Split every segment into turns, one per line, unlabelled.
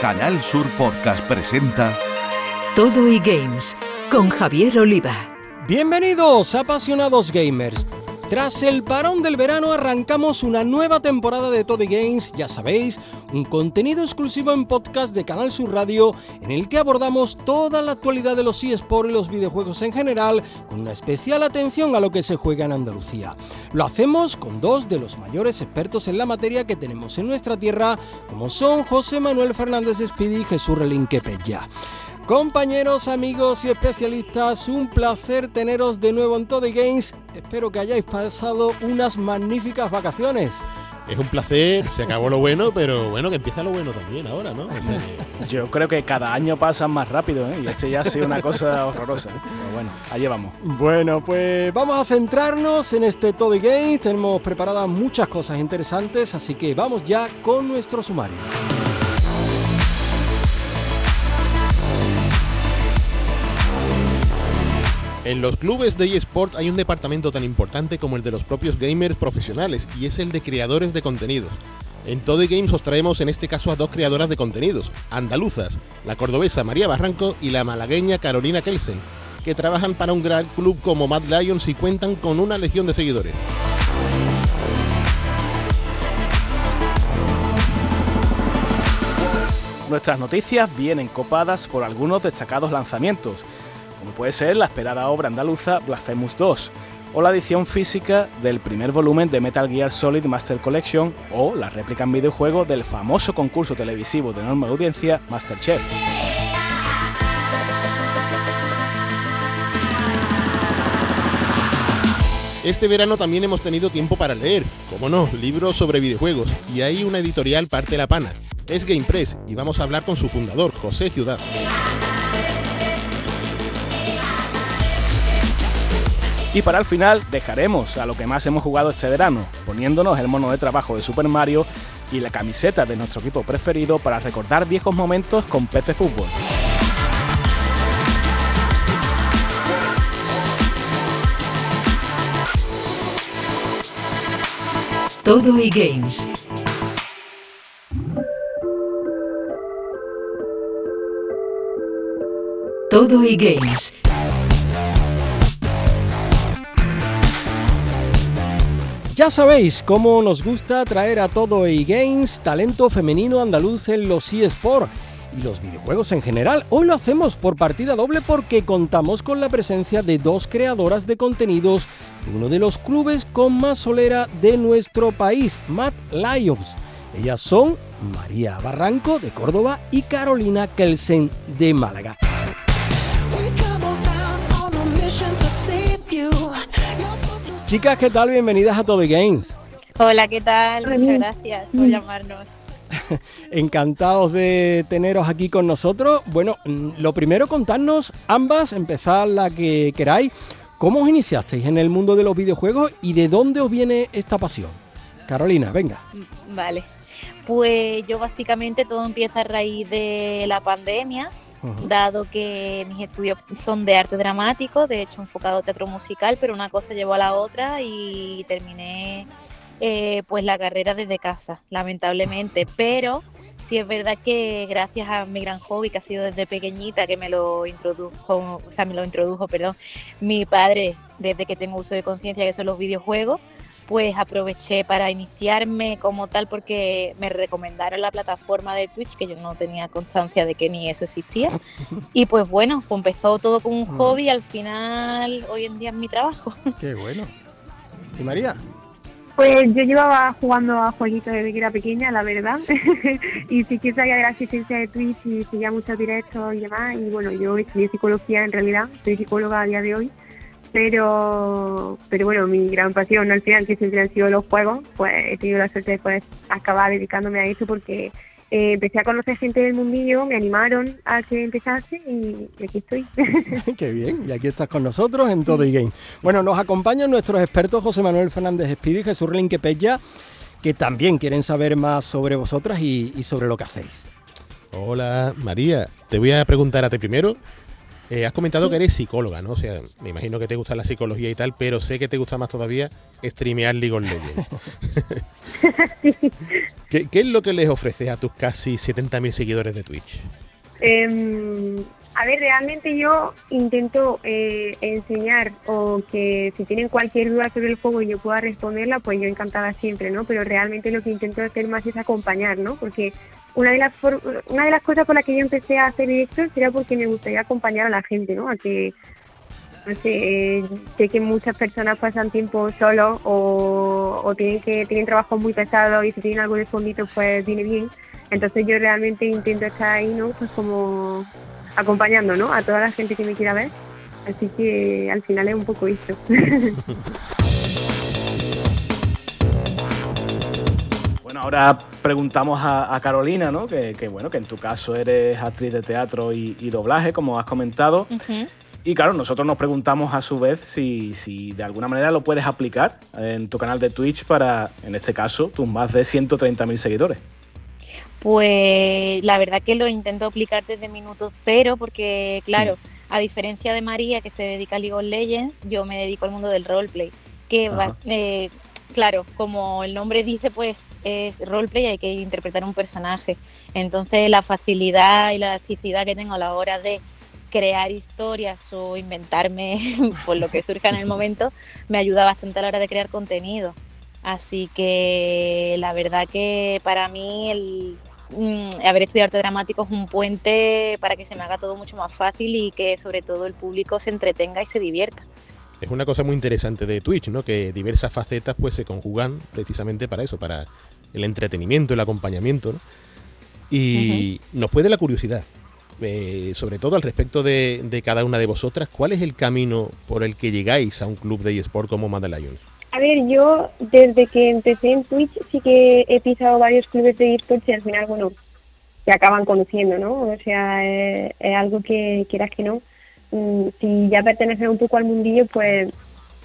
Canal Sur Podcast presenta
Todo y Games con Javier Oliva.
Bienvenidos, apasionados gamers. Tras el parón del verano arrancamos una nueva temporada de Todo Games, ya sabéis, un contenido exclusivo en podcast de Canal Sur Radio en el que abordamos toda la actualidad de los eSports y los videojuegos en general, con una especial atención a lo que se juega en Andalucía. Lo hacemos con dos de los mayores expertos en la materia que tenemos en nuestra tierra, como son José Manuel Fernández Espidi y Jesús Relinque Pella. Compañeros, amigos y especialistas, un placer teneros de nuevo en Todo Games. Espero que hayáis pasado unas magníficas vacaciones.
Es un placer, se acabó lo bueno, pero bueno, que empieza lo bueno también ahora, ¿no?
Yo creo que cada año pasan más rápido, ¿eh? Y este ya ha sido una cosa horrorosa. ¿eh? Pero bueno, allí vamos.
Bueno, pues vamos a centrarnos en este Todo Games. Tenemos preparadas muchas cosas interesantes, así que vamos ya con nuestro sumario.
En los clubes de eSport hay un departamento tan importante como el de los propios gamers profesionales y es el de creadores de contenidos. En Todo Games os traemos en este caso a dos creadoras de contenidos, andaluzas, la cordobesa María Barranco y la malagueña Carolina Kelsen, que trabajan para un gran club como Mad Lions y cuentan con una legión de seguidores.
Nuestras noticias vienen copadas por algunos destacados lanzamientos como puede ser la esperada obra andaluza Blasphemous 2, o la edición física del primer volumen de Metal Gear Solid Master Collection, o la réplica en videojuego del famoso concurso televisivo de enorme audiencia Masterchef.
Este verano también hemos tenido tiempo para leer, como no, libros sobre videojuegos, y ahí una editorial parte la pana. Es Game Press y vamos a hablar con su fundador, José Ciudad.
Y para el final dejaremos a lo que más hemos jugado este verano, poniéndonos el mono de trabajo de Super Mario y la camiseta de nuestro equipo preferido para recordar viejos momentos con PC Fútbol.
Todo y Games. Todo y Games.
Ya sabéis cómo nos gusta traer a todo eGames talento femenino andaluz en los eSports y los videojuegos en general. Hoy lo hacemos por partida doble porque contamos con la presencia de dos creadoras de contenidos de uno de los clubes con más solera de nuestro país, Matt Lions. Ellas son María Barranco de Córdoba y Carolina Kelsen de Málaga. Chicas, ¿qué tal? Bienvenidas a Todo Games.
Hola, ¿qué tal? Muchas gracias por llamarnos.
Encantados de teneros aquí con nosotros. Bueno, mm, lo primero contarnos, ambas, empezad la que queráis, ¿cómo os iniciasteis en el mundo de los videojuegos y de dónde os viene esta pasión? Carolina, venga.
Vale, pues yo básicamente todo empieza a raíz de la pandemia, dado que mis estudios son de arte dramático, de hecho enfocado teatro musical, pero una cosa llevó a la otra y terminé eh, pues la carrera desde casa, lamentablemente, pero sí es verdad que gracias a mi gran hobby que ha sido desde pequeñita que me lo introdujo, o sea, me lo introdujo, perdón, mi padre desde que tengo uso de conciencia que son los videojuegos, pues aproveché para iniciarme como tal porque me recomendaron la plataforma de Twitch, que yo no tenía constancia de que ni eso existía. Y pues bueno, pues empezó todo como un
Ah.
hobby, al final hoy en día es mi trabajo.
Qué bueno. ¿Y María?
Pues yo llevaba jugando a jueguitos desde que era pequeña, la verdad. y sí que sabía de la existencia de Twitch y seguía muchos directos y demás. Y bueno, yo estudié psicología en realidad, soy psicóloga a día de hoy. Pero, pero bueno, mi gran pasión al final, que siempre han sido los juegos, pues he tenido la suerte de poder acabar dedicándome a eso porque eh, empecé a conocer gente del mundillo, me animaron a que empezase y aquí estoy.
Qué bien, y aquí estás con nosotros en Todo y Game. Bueno, nos acompañan nuestros expertos José Manuel Fernández Espíritu y Jesús Relinque Pella, que también quieren saber más sobre vosotras y, y sobre lo que hacéis.
Hola, María. Te voy a preguntar a ti primero. Eh, has comentado que eres psicóloga, ¿no? O sea, me imagino que te gusta la psicología y tal, pero sé que te gusta más todavía streamear League of Legends. ¿Qué, ¿Qué, es lo que les ofreces a tus casi 70.000 seguidores de Twitch?
Eh, a ver, realmente yo intento eh, enseñar o que si tienen cualquier duda sobre el juego y yo pueda responderla, pues yo encantada siempre, ¿no? Pero realmente lo que intento hacer más es acompañar, ¿no? Porque una de las una de las cosas por las que yo empecé a hacer directos era porque me gustaría acompañar a la gente, ¿no? A que no sé, sé que muchas personas pasan tiempo solos o, o tienen que tienen trabajos muy pesados y si tienen algo de fondito pues viene bien. Entonces yo realmente intento estar ahí, ¿no? Pues como acompañando, ¿no? A toda la gente que me quiera ver. Así que al final es un poco esto.
Bueno, ahora preguntamos a, Carolina, ¿no? Que, bueno, que en tu caso eres actriz de teatro y, doblaje, como has comentado. Y claro, nosotros nos preguntamos a su vez si, si, de alguna manera lo puedes aplicar en tu canal de Twitch para, en este caso, tus más de 130.000 seguidores.
Pues la verdad que lo intento aplicar desde minuto cero porque, claro, a diferencia de María que se dedica a League of Legends, yo me dedico al mundo del roleplay. Que va, eh, claro, como el nombre dice, pues es roleplay, hay que interpretar un personaje. Entonces la facilidad y la elasticidad que tengo a la hora de crear historias o inventarme por lo que surja en el momento me ayuda bastante a la hora de crear contenido. Así que la verdad que para mí el haber estudiado arte dramático es un puente para que se me haga todo mucho más fácil y que sobre todo el público se entretenga y se divierta.
Es una cosa muy interesante de Twitch, ¿no? Que diversas facetas pues se conjugan precisamente para eso, para el entretenimiento, el acompañamiento, ¿no? Y nos puede la curiosidad, eh, sobre todo al respecto de, de, cada una de vosotras, ¿cuál es el camino por el que llegáis a un club de eSport como Mad Lions?
A ver, yo desde que empecé en Twitch sí que he pisado varios clubes de esports y al final, bueno, se acaban conociendo, ¿no? O sea, es, algo que quieras que no. Mm, si ya perteneces un poco al mundillo, pues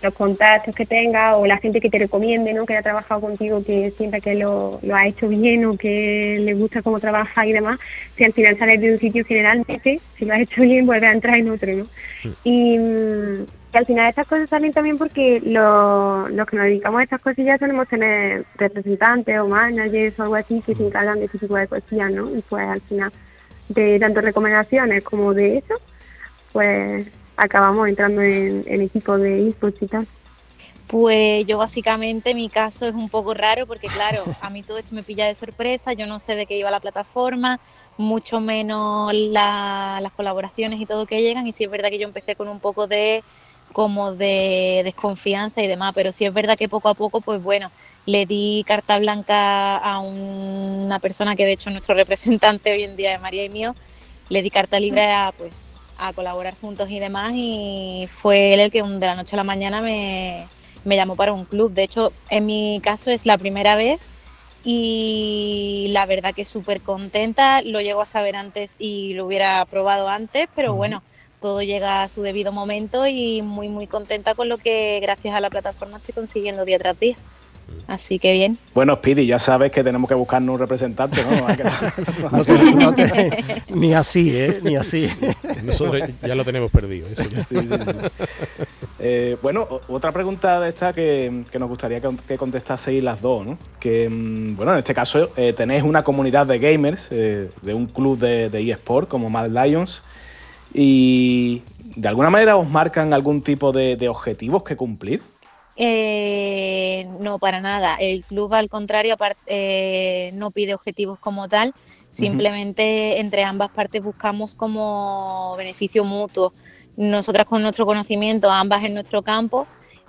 los contactos que tengas o la gente que te recomiende, ¿no? Que haya trabajado contigo, que sienta que lo, lo ha hecho bien o que le gusta cómo trabaja y demás, si al final sales de un sitio generalmente, si lo has hecho bien, vuelve a entrar en otro, ¿no? Y, mm, al final estas cosas salen también porque los, los que nos dedicamos a estas cosillas solemos tener representantes o managers o algo así que se encargan de ese tipo de cosillas, ¿no? Y pues al final de tanto recomendaciones como de eso, pues acabamos entrando en, en equipo de y tal.
Pues yo básicamente mi caso es un poco raro porque claro, a mí todo esto me pilla de sorpresa, yo no sé de qué iba la plataforma, mucho menos las colaboraciones y todo que llegan y sí es verdad que yo empecé con un poco de como de desconfianza y demás, pero sí es verdad que poco a poco, pues bueno, le di carta blanca a una persona que de hecho es nuestro representante hoy en día de María y mío, le di carta libre a pues a colaborar juntos y demás y fue él el que de la noche a la mañana me, me llamó para un club. De hecho, en mi caso es la primera vez y la verdad que súper contenta, lo llego a saber antes y lo hubiera probado antes, pero bueno, todo llega a su debido momento y muy muy contenta con lo que gracias a la plataforma estoy consiguiendo día tras día. Así que bien.
Bueno, Speedy, ya sabes que tenemos que buscarnos un representante, ¿no?
ni así, ¿eh? Ni así.
Nosotros ya lo tenemos perdido.
Eh, bueno, otra pregunta de esta que, nos gustaría que, contestaseis las dos, ¿no? Que, mm, bueno, en este caso eh, tenéis una comunidad de gamers eh, de un club de, de eSport como Mad Lions y de alguna manera os marcan algún tipo de, objetivos que cumplir.
Eh, no, para nada. El club, al contrario, eh, no pide objetivos como tal. Simplemente entre ambas partes buscamos como beneficio mutuo. Nosotras con nuestro conocimiento, ambas en nuestro campo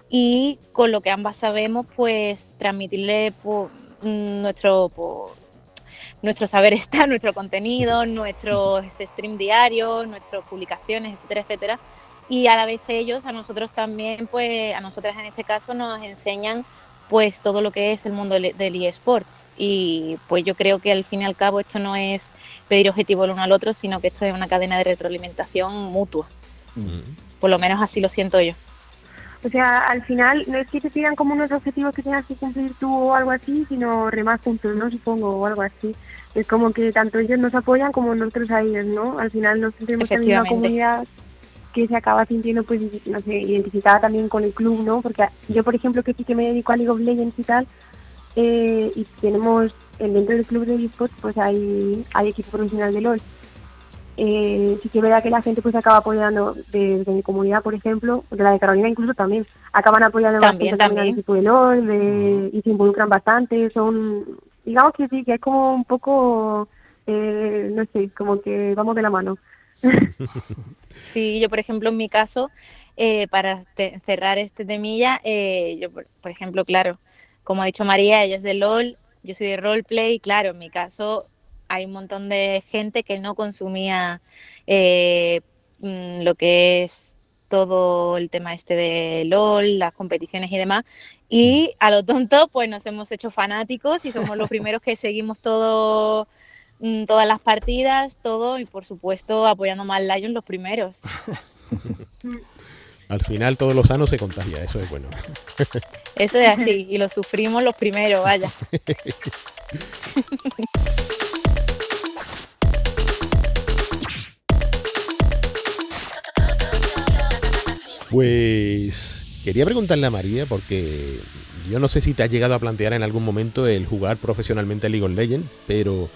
y con lo que ambas sabemos, pues transmitirle pues, nuestro, pues, nuestro saber está, nuestro contenido, nuestros stream diarios, nuestras publicaciones, etcétera, etcétera. Y a la vez ellos, a nosotros también, pues a nosotras en este caso nos enseñan pues todo lo que es el mundo del eSports. Y pues yo creo que al fin y al cabo esto no es pedir objetivo el uno al otro, sino que esto es una cadena de retroalimentación mutua. Por lo menos así lo siento yo.
O sea, al final no es que te pidan como unos objetivos que tengas que cumplir tú o algo así, sino remar juntos, ¿no? Supongo, o algo así. Es como que tanto ellos nos apoyan como nosotros a ellos, ¿no? Al final nos sentimos en la comunidad que se acaba sintiendo, pues, no sé, identificada también con el club, ¿no? Porque yo, por ejemplo, que sí que me dedico a League of Legends y tal, eh, y tenemos, dentro del club de esports, pues hay, hay equipo profesional de LOL. Eh, sí que es verdad que la gente pues acaba apoyando desde mi comunidad, por ejemplo, de la de Carolina incluso también, acaban apoyando
también,
bastante al equipo de LOL de, y se involucran bastante, son, digamos que sí, que es como un poco, eh, no sé, como que vamos de la mano.
Sí, yo por ejemplo en mi caso, eh, para cerrar este temilla, eh, yo por, por, ejemplo, claro, como ha dicho María, ella es de LOL, yo soy de roleplay, claro, en mi caso hay un montón de gente que no consumía eh, mm, lo que es todo el tema este de LOL, las competiciones y demás. Y a lo tonto, pues nos hemos hecho fanáticos y somos los primeros que seguimos todo, mm, todas las partidas, todo, y por supuesto apoyando más Lion los primeros.
Al final todos los sanos se contagia, eso es bueno.
Eso es así, y lo sufrimos los primeros, vaya.
Pues quería preguntarle a María, porque yo no sé si te has llegado a plantear en algún momento el jugar profesionalmente a League of Legends, pero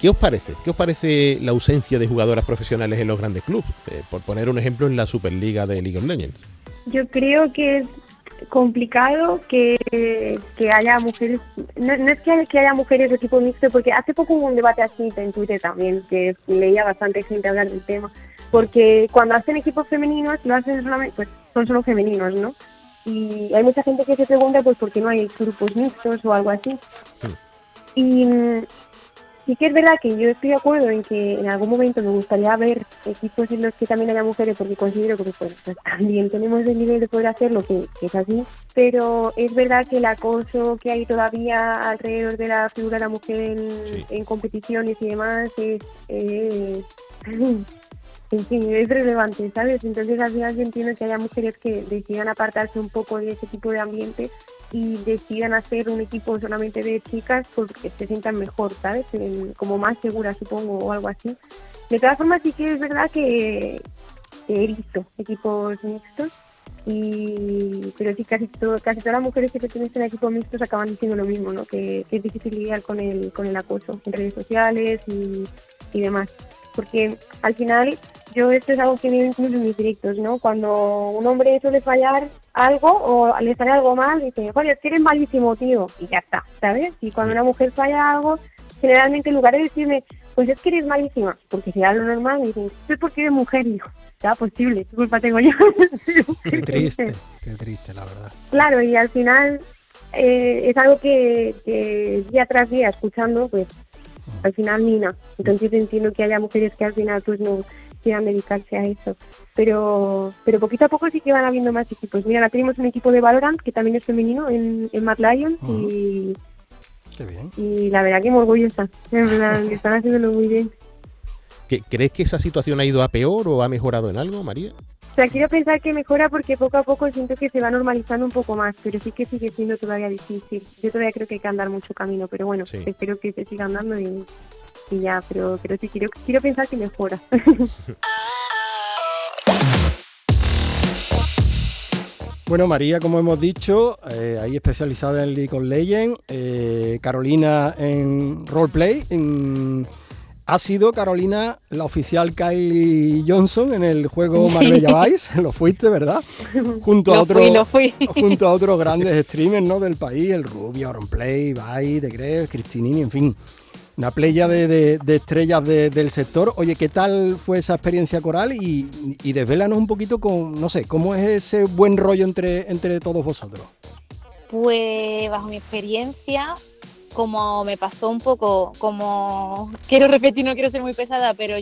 ¿qué os parece? ¿Qué os parece la ausencia de jugadoras profesionales en los grandes clubes? Eh, por poner un ejemplo en la Superliga de League of Legends.
Yo creo que complicado que, que haya mujeres, no, no es que, que, haya mujeres de tipo mixto, porque hace poco hubo un debate así en Twitter también, que leía bastante gente hablar del tema, porque cuando hacen equipos femeninos lo hacen solamente, pues son solo femeninos, ¿no? Y hay mucha gente que se pregunta pues por qué no hay grupos mixtos o algo así. Sí. Y sí que es verdad que yo estoy de acuerdo en que en algún momento me gustaría ver equipos en los que también haya mujeres porque considero que pues, pues también tenemos el nivel de poder hacerlo que, que, es así pero es verdad que el acoso que hay todavía alrededor de la figura de la mujer en, sí. en competiciones y demás es, es en fin, es relevante, ¿sabes? Entonces al final yo entiendo que haya mujeres que decidan apartarse un poco de ese tipo de ambiente y decidan hacer un equipo solamente de chicas porque se sientan mejor, ¿sabes? como más seguras, supongo, o algo así. De todas formas, sí que es verdad que, he visto equipos mixtos, y pero sí, casi, todo, casi todas las mujeres que pertenecen a equipos mixtos acaban diciendo lo mismo, ¿no? Que, que es difícil lidiar con el, con el acoso en redes sociales y, y demás. Porque al final yo esto es algo que veo incluso en mis directos, ¿no? Cuando un hombre suele fallar algo o le sale algo mal, dice, joder, es que eres malísimo, tío, y ya está, ¿sabes? Y cuando una mujer falla algo, generalmente en lugar de decirme, pues es que eres malísima, porque si lo normal, me dicen, es porque eres mujer, y digo, ya, posible, qué culpa tengo yo.
qué triste, qué triste, la verdad.
Claro, y al final eh, es algo que, que día tras día escuchando, pues al final mina. Entonces entiendo que haya mujeres que al final pues no quieran dedicarse a eso. Pero pero poquito a poco sí que van habiendo más equipos. Mira, ahora tenemos un equipo de Valorant que también es femenino en, en Mad Lions uh -huh. y,
Qué bien.
y la verdad que me orgullosa. En verdad, están haciéndolo muy bien.
¿Crees que esa situación ha ido a peor o ha mejorado en algo, María?
Sea, quiero pensar que mejora porque poco a poco siento que se va normalizando un poco más, pero sí que sigue siendo todavía difícil. Yo todavía creo que hay que andar mucho camino, pero bueno, sí. espero que se siga andando y, y ya, pero, pero sí quiero, quiero pensar que mejora.
Bueno, María, como hemos dicho, eh, ahí especializada en League of Legends, eh, Carolina en roleplay. En, ha sido Carolina la oficial Kylie Johnson en el juego Marbella Vice, lo fuiste, ¿verdad? Junto
lo
a otros
fui, lo fui.
junto a otros grandes streamers ¿no? del país, el Rubio, Auronplay, Vice, De Gref, Cristinini, en fin, una playa de, de, de estrellas de, del sector. Oye, ¿qué tal fue esa experiencia coral? Y, y desvélanos un poquito con, no sé, ¿cómo es ese buen rollo entre, entre todos vosotros?
Pues bajo mi experiencia, como me pasó un poco, como quiero repetir, no quiero ser muy pesada, pero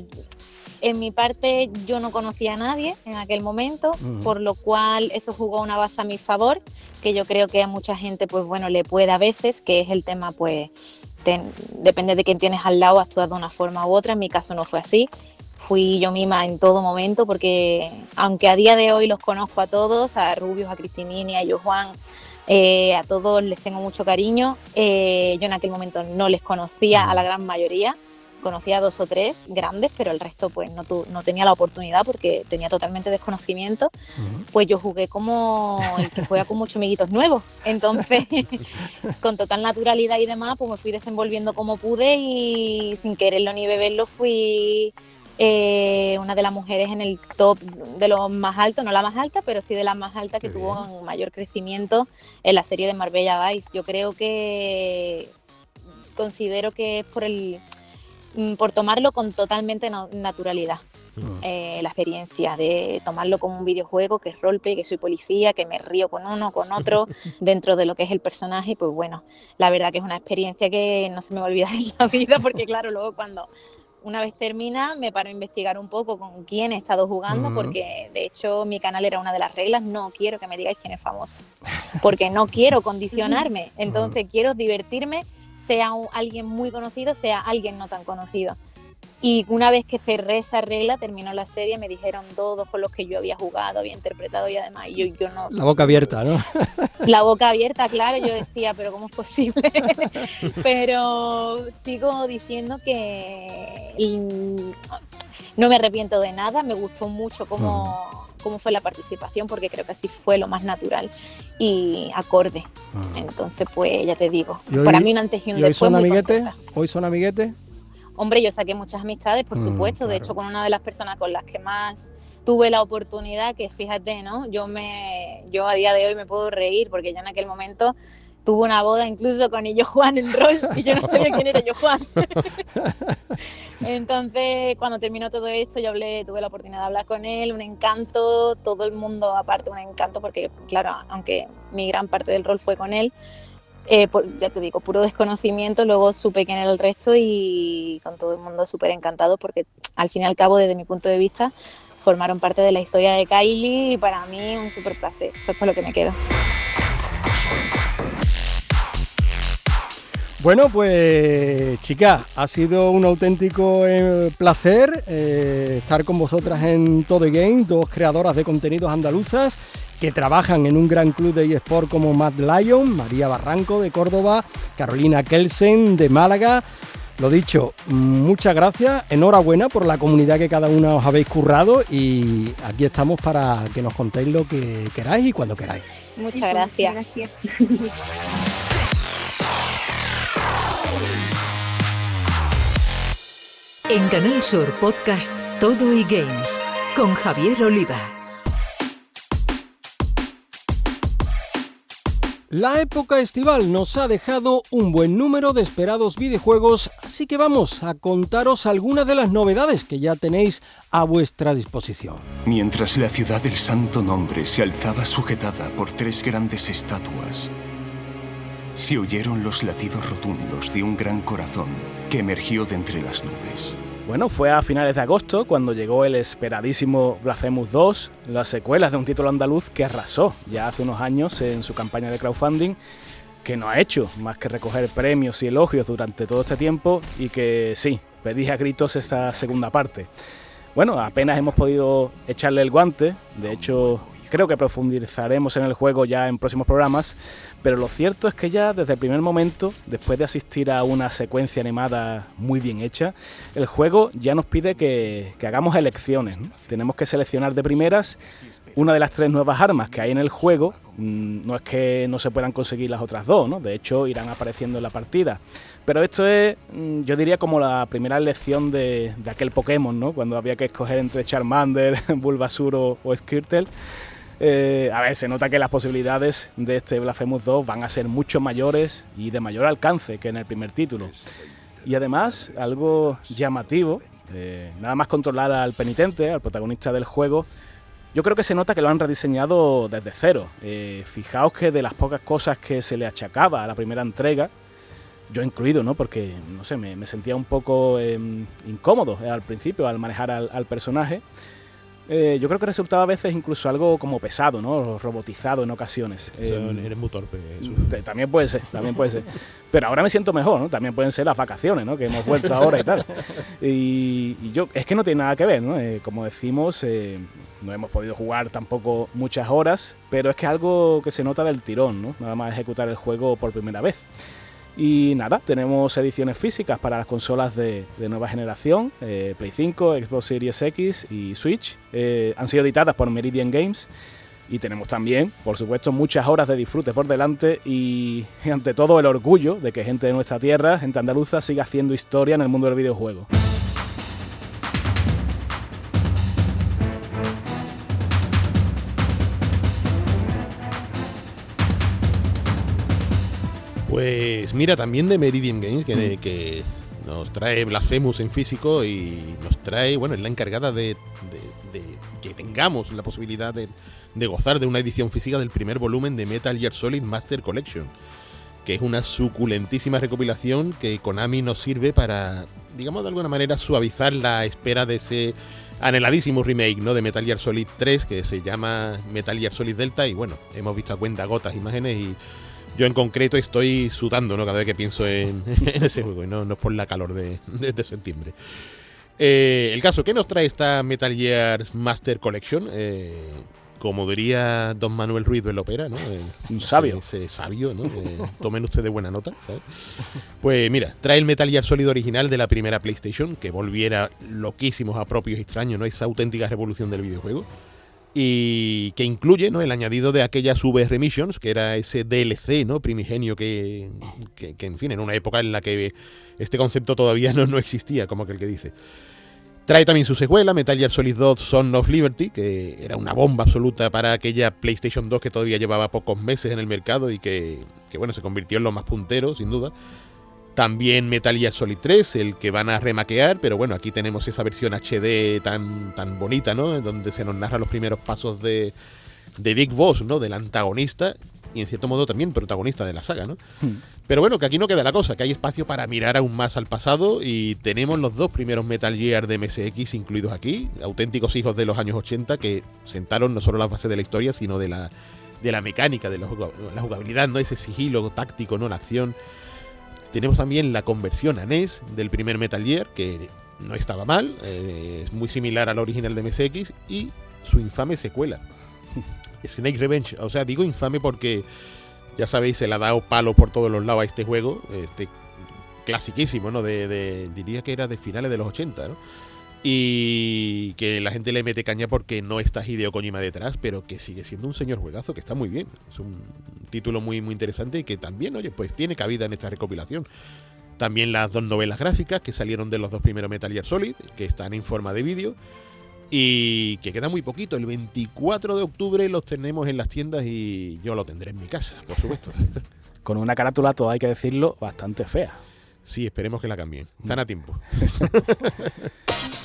en mi parte yo no conocía a nadie en aquel momento, por lo cual eso jugó una baza a mi favor, que yo creo que a mucha gente, pues bueno, le puede a veces, que es el tema, pues ten, depende de quién tienes al lado, actúas de una forma u otra, en mi caso no fue así. Fui yo misma en todo momento porque aunque a día de hoy los conozco a todos, a Rubius, a Cristinini, a Jojuan, eh, a todos les tengo mucho cariño. Eh, yo en aquel momento no les conocía a la gran mayoría, conocía dos o tres grandes, pero el resto pues no, no tenía la oportunidad porque tenía totalmente desconocimiento. Pues yo jugué como el que juega con muchos amiguitos nuevos. Entonces, con total naturalidad y demás, pues me fui desenvolviendo como pude y sin quererlo ni beberlo fui eh, una de las mujeres en el top de los más altos, no la más alta, pero sí de las más altas que tuvo un mayor crecimiento en la serie de Marbella Vice. Yo creo que considero que es por el mm, por tomarlo con totalmente naturalidad. Mm. Eh, la experiencia de tomarlo como un videojuego, que es roleplay, que soy policía, que me río con uno, con otro, dentro de lo que es el personaje, pues bueno, la verdad que es una experiencia que no se me va a olvidar en la vida, porque claro, luego cuando una vez termina, me paro a investigar un poco con quién he estado jugando, porque de hecho mi canal era una de las reglas, no quiero que me digáis quién es famoso, porque no quiero condicionarme, entonces quiero divertirme, sea alguien muy conocido, sea alguien no tan conocido. Y una vez que cerré esa regla, terminó la serie, me dijeron todos con los que yo había jugado, había interpretado y además yo, yo no...
La boca abierta, ¿no?
La boca abierta, claro, yo decía, pero ¿cómo es posible? pero sigo diciendo que no me arrepiento de nada, me gustó mucho cómo, cómo fue la participación, porque creo que así fue lo más natural y acorde. Entonces, pues ya te digo, para mí un antes y un después.
Hoy son amiguetes, hoy son amiguetes.
Hombre, yo saqué muchas amistades, por mm, supuesto. De hecho, con una de las personas con las que más tuve la oportunidad, que fíjate, ¿no? Yo me, yo a día de hoy me puedo reír porque ya en aquel momento tuve una boda incluso con ellos Juan en rol y yo no sabía quién era yo Juan. Entonces, cuando terminó todo esto, yo hablé, tuve la oportunidad de hablar con él, un encanto, todo el mundo aparte un encanto porque, claro, aunque mi gran parte del rol fue con él, eh, ya te digo, puro desconocimiento, luego supe quién era el resto y con todo el mundo súper encantado porque al fin y al cabo, desde mi punto de vista, formaron parte de la historia de Kylie y para mí un súper placer. Eso es por lo que me quedo.
Bueno, pues chicas, ha sido un auténtico eh, placer eh, estar con vosotras en Todo Game, dos creadoras de contenidos andaluzas que trabajan en un gran club de eSport como Mad Lion, María Barranco de Córdoba, Carolina Kelsen de Málaga. Lo dicho, muchas gracias, enhorabuena por la comunidad que cada una os habéis currado y aquí estamos para que nos contéis lo que queráis y cuando queráis.
Muchas gracias. gracias.
En Canal Sur Podcast Todo y Games con Javier Oliva.
La época estival nos ha dejado un buen número de esperados videojuegos, así que vamos a contaros algunas de las novedades que ya tenéis a vuestra disposición.
Mientras la ciudad del Santo Nombre se alzaba sujetada por tres grandes estatuas, se oyeron los latidos rotundos de un gran corazón que emergió de entre las nubes.
Bueno, fue a finales de agosto cuando llegó el esperadísimo Blasphemous 2, las secuelas de un título andaluz que arrasó ya hace unos años en su campaña de crowdfunding, que no ha hecho más que recoger premios y elogios durante todo este tiempo y que sí, pedí a gritos esta segunda parte. Bueno, apenas hemos podido echarle el guante, de hecho creo que profundizaremos en el juego ya en próximos programas, pero lo cierto es que ya desde el primer momento, después de asistir a una secuencia animada muy bien hecha, el juego ya nos pide que, hagamos elecciones. Tenemos que seleccionar de primeras una de las tres nuevas armas que hay en el juego. Mm, no es que no se puedan conseguir las otras dos, ¿no? de hecho irán apareciendo en la partida. Pero esto es, mm, yo diría, como la primera elección de, aquel Pokémon, ¿no? cuando había que escoger entre Charmander, Bulbasur o, o Squirtle. Eh, a ver, se nota que las posibilidades de este Blasphemous 2 van a ser mucho mayores y de mayor alcance que en el primer título. Y además, algo llamativo, eh, nada más controlar al penitente, al protagonista del juego, yo creo que se nota que lo han rediseñado desde cero. Eh, fijaos que de las pocas cosas que se le achacaba a la primera entrega, yo incluido, ¿no? Porque, no sé, me, sentía un poco em, incómodo al principio al manejar al personaje. Eh, yo creo que resultaba a veces incluso algo como pesado, ¿no? Robotizado en ocasiones.
Eh, eres muy torpe.
También puede ser, también puede ser. Pero ahora me siento mejor, ¿no? También pueden ser las vacaciones, ¿no? Que hemos vuelto ahora y tal. Y, yo, es que no tiene nada que ver, ¿no? Eh, como decimos, no hemos podido jugar tampoco muchas horas, pero es que algo que se nota del tirón, ¿no? Nada más ejecutar el juego por primera vez. Y nada, tenemos ediciones físicas para las consolas de, nueva generación, eh, Play 5, Xbox Series X y Switch. Eh, han sido editadas por Meridian Games. Y tenemos también, por supuesto, muchas horas de disfrute por delante y, ante todo el orgullo de que gente de nuestra tierra, gente andaluza, siga haciendo historia en el mundo del videojuego.
Pues mira, también de Meridian Games, que, nos trae Blasphemous en físico y nos trae, bueno, es la encargada de, que tengamos la posibilidad de, gozar de una edición física del primer volumen de Metal Gear Solid Master Collection, que es una suculentísima recopilación que Konami nos sirve para, digamos de alguna manera, suavizar la espera de ese anheladísimo remake ¿no? de Metal Gear Solid 3 que se llama Metal Gear Solid Delta y bueno, hemos visto a cuenta gotas imágenes y yo en concreto estoy sudando ¿no? cada vez que pienso en, ese juego y no, no, es por la calor de, septiembre. Eh, el caso, ¿qué nos trae esta Metal Gear Master Collection? Eh, como diría don Manuel Ruiz de Ópera, ¿no? Eh,
Un sabio.
Ese, sabio, ¿no? tomen ustedes buena nota. Pues mira, trae el Metal Gear Solid original de la primera PlayStation, que volviera loquísimos a propios extraños, ¿no? Esa auténtica revolución del videojuego y que incluye ¿no? el añadido de aquellas VR Missions, que era ese DLC ¿no? primigenio que, que, en fin, en una época en la que este concepto todavía no, no existía, como aquel que dice. Trae también su secuela, Metal Gear Solid 2 Son of Liberty, que era una bomba absoluta para aquella PlayStation 2 que todavía llevaba pocos meses en el mercado y que, que bueno, se convirtió en lo más puntero, sin duda. También Metal Gear Solid 3, el que van a remaquear, pero bueno, aquí tenemos esa versión HD tan, tan bonita, ¿no? Donde se nos narra los primeros pasos de, de Big Boss, ¿no? Del antagonista y en cierto modo también protagonista de la saga, ¿no? Hmm. Pero bueno, que aquí no queda la cosa, que hay espacio para mirar aún más al pasado y tenemos los dos primeros Metal Gear de MSX incluidos aquí, auténticos hijos de los años 80 que sentaron no solo la base de la historia, sino de la, de la mecánica, de la jugabilidad, ¿no? Ese sigilo táctico, ¿no? La acción. Tenemos también la conversión a NES del primer Metal Gear, que no estaba mal, eh, es muy similar al original de MSX, y su infame secuela, Snake Revenge. O sea, digo infame porque, ya sabéis, se le ha dado palo por todos los lados a este juego, este clasiquísimo, ¿no? De, diría que era de finales de los 80, ¿no? Y que la gente le mete caña porque no está Hideo Kojima detrás, pero que sigue siendo un señor juegazo que está muy bien. Es un título muy muy interesante y que también, oye, pues tiene cabida en esta recopilación. También las dos novelas gráficas que salieron de los dos primeros Metal Gear Solid, que están en forma de vídeo y que queda muy poquito. El 24 de octubre los tenemos en las tiendas y yo lo tendré en mi casa, por supuesto.
Con una carátula, todo hay que decirlo, bastante fea.
Sí, esperemos que la cambien. Están a tiempo.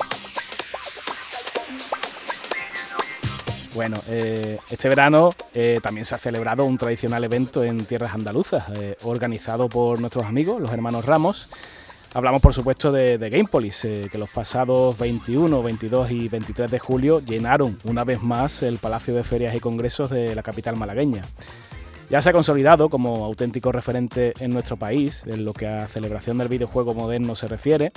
Bueno, eh, este verano eh, también se ha celebrado un tradicional evento en tierras andaluzas, eh, organizado por nuestros amigos, los hermanos Ramos. Hablamos, por supuesto, de, de Gamepolis, que los pasados 21, 22 y 23 de julio llenaron una vez más el Palacio de Ferias y Congresos de la capital malagueña. Ya se ha consolidado como auténtico referente en nuestro país en lo que a celebración del videojuego moderno se refiere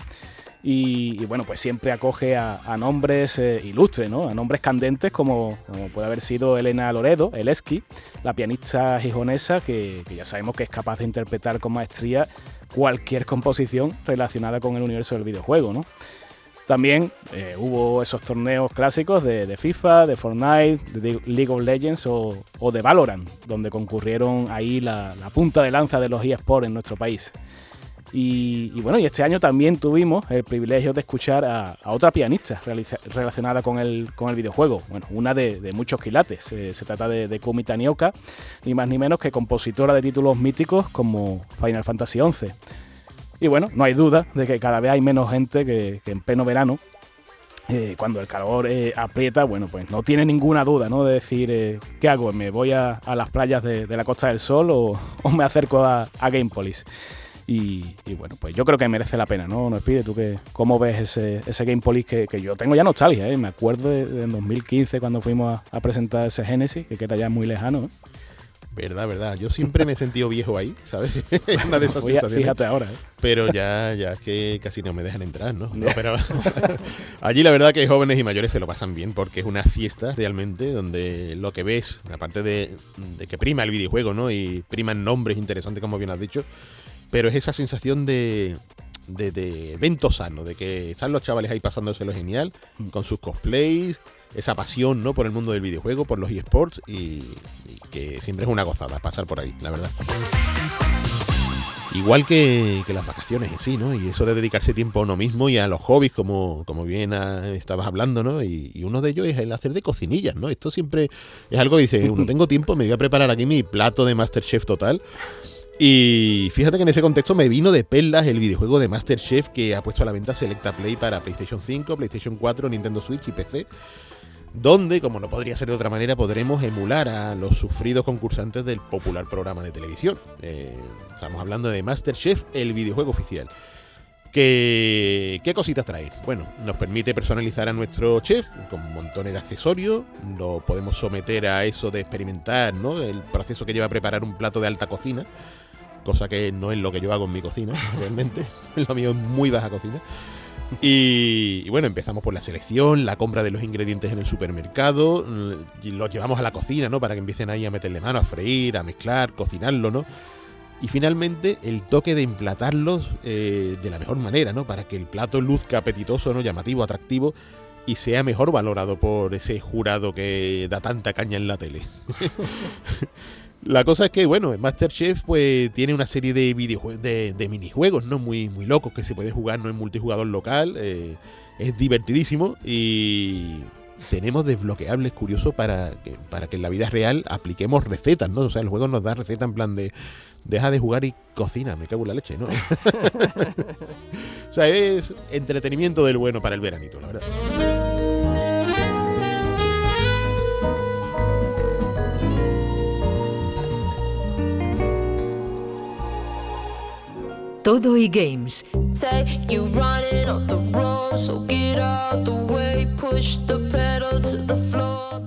y, bueno, pues siempre acoge a, nombres eh, ilustres, ¿no? A nombres candentes como, puede haber sido Elena Loredo, el Esqui, la pianista gijonesa que, ya sabemos que es capaz de interpretar con maestría cualquier composición relacionada con el universo del videojuego, ¿no? También eh, hubo esos torneos clásicos de, FIFA, de Fortnite, de League of Legends o, de Valorant, donde concurrieron ahí la, punta de lanza de los eSports en nuestro país. Y, bueno, y este año también tuvimos el privilegio de escuchar a, otra pianista relacionada con el, con el videojuego. Bueno, una de, muchos quilates. Eh, se trata de, de, Kumi Tanioka, ni más ni menos que compositora de títulos míticos como Final Fantasy XI. Y bueno, no hay duda de que cada vez hay menos gente que, en pleno verano eh, cuando el calor eh, aprieta, bueno, pues no tiene ninguna duda, ¿no? De decir, ¿qué hago? ¿Me voy a, las playas de, la Costa del Sol o, me acerco a, a Gamepolis? Y, bueno, pues yo creo que merece la pena, ¿no? Nos pide tú que cómo ves ese, ese Game Police que, yo tengo ya nostalgia, ¿eh? Me acuerdo de, 2015 cuando fuimos a, presentar ese Genesis, que queda ya muy lejano, ¿eh?
Verdad, verdad. Yo siempre me he sentido viejo ahí, ¿sabes? Una de esas
sensaciones. Fíjate ahora. ¿eh?
Pero ya, ya es que casi no me dejan entrar, ¿no? no pero allí la verdad que jóvenes y mayores se lo pasan bien porque es una fiesta realmente donde lo que ves, aparte de, de que prima el videojuego, ¿no? Y priman nombres interesantes, como bien has dicho, pero es esa sensación de, de, evento sano, de que están los chavales ahí pasándoselo genial, mm. con sus cosplays, esa pasión ¿no? por el mundo del videojuego, por los eSports, y, que siempre es una gozada pasar por ahí, la verdad. Igual que, las vacaciones en sí, ¿no? Y eso de dedicarse tiempo a uno mismo y a los hobbies, como, como bien estabas hablando, ¿no? Y, uno de ellos es el hacer de cocinillas, ¿no? Esto siempre es algo que dice, uno tengo tiempo, me voy a preparar aquí mi plato de Masterchef total. Y fíjate que en ese contexto me vino de perlas el videojuego de Masterchef que ha puesto a la venta Selecta Play para PlayStation 5, PlayStation 4, Nintendo Switch y PC donde, como no podría ser de otra manera, podremos emular a los sufridos concursantes del popular programa de televisión. Eh, estamos hablando de Masterchef, el videojuego oficial. ¿Qué, ¿Qué cositas trae? Bueno, nos permite personalizar a nuestro chef con montones de accesorios, lo podemos someter a eso de experimentar, ¿no? El proceso que lleva a preparar un plato de alta cocina, cosa que no es lo que yo hago en mi cocina, realmente. lo mío es muy baja cocina. Y, bueno, empezamos por la selección, la compra de los ingredientes en el supermercado, y los llevamos a la cocina, ¿no? Para que empiecen ahí a meterle mano, a freír, a mezclar, cocinarlo, ¿no? Y finalmente el toque de emplatarlos eh, de la mejor manera, ¿no? Para que el plato luzca apetitoso, ¿no? Llamativo, atractivo y sea mejor valorado por ese jurado que da tanta caña en la tele. La cosa es que, bueno, Masterchef pues tiene una serie de videojuegos, de, minijuegos, ¿no? Muy, muy locos que se puede jugar, ¿no? En multijugador local. Eh, es divertidísimo y tenemos desbloqueables curiosos para que, para que en la vida real apliquemos recetas, ¿no? O sea, el juego nos da receta en plan de deja de jugar y cocina, me cago en la leche, ¿no? o sea, es entretenimiento del bueno para el veranito, la verdad.
Todo y Games.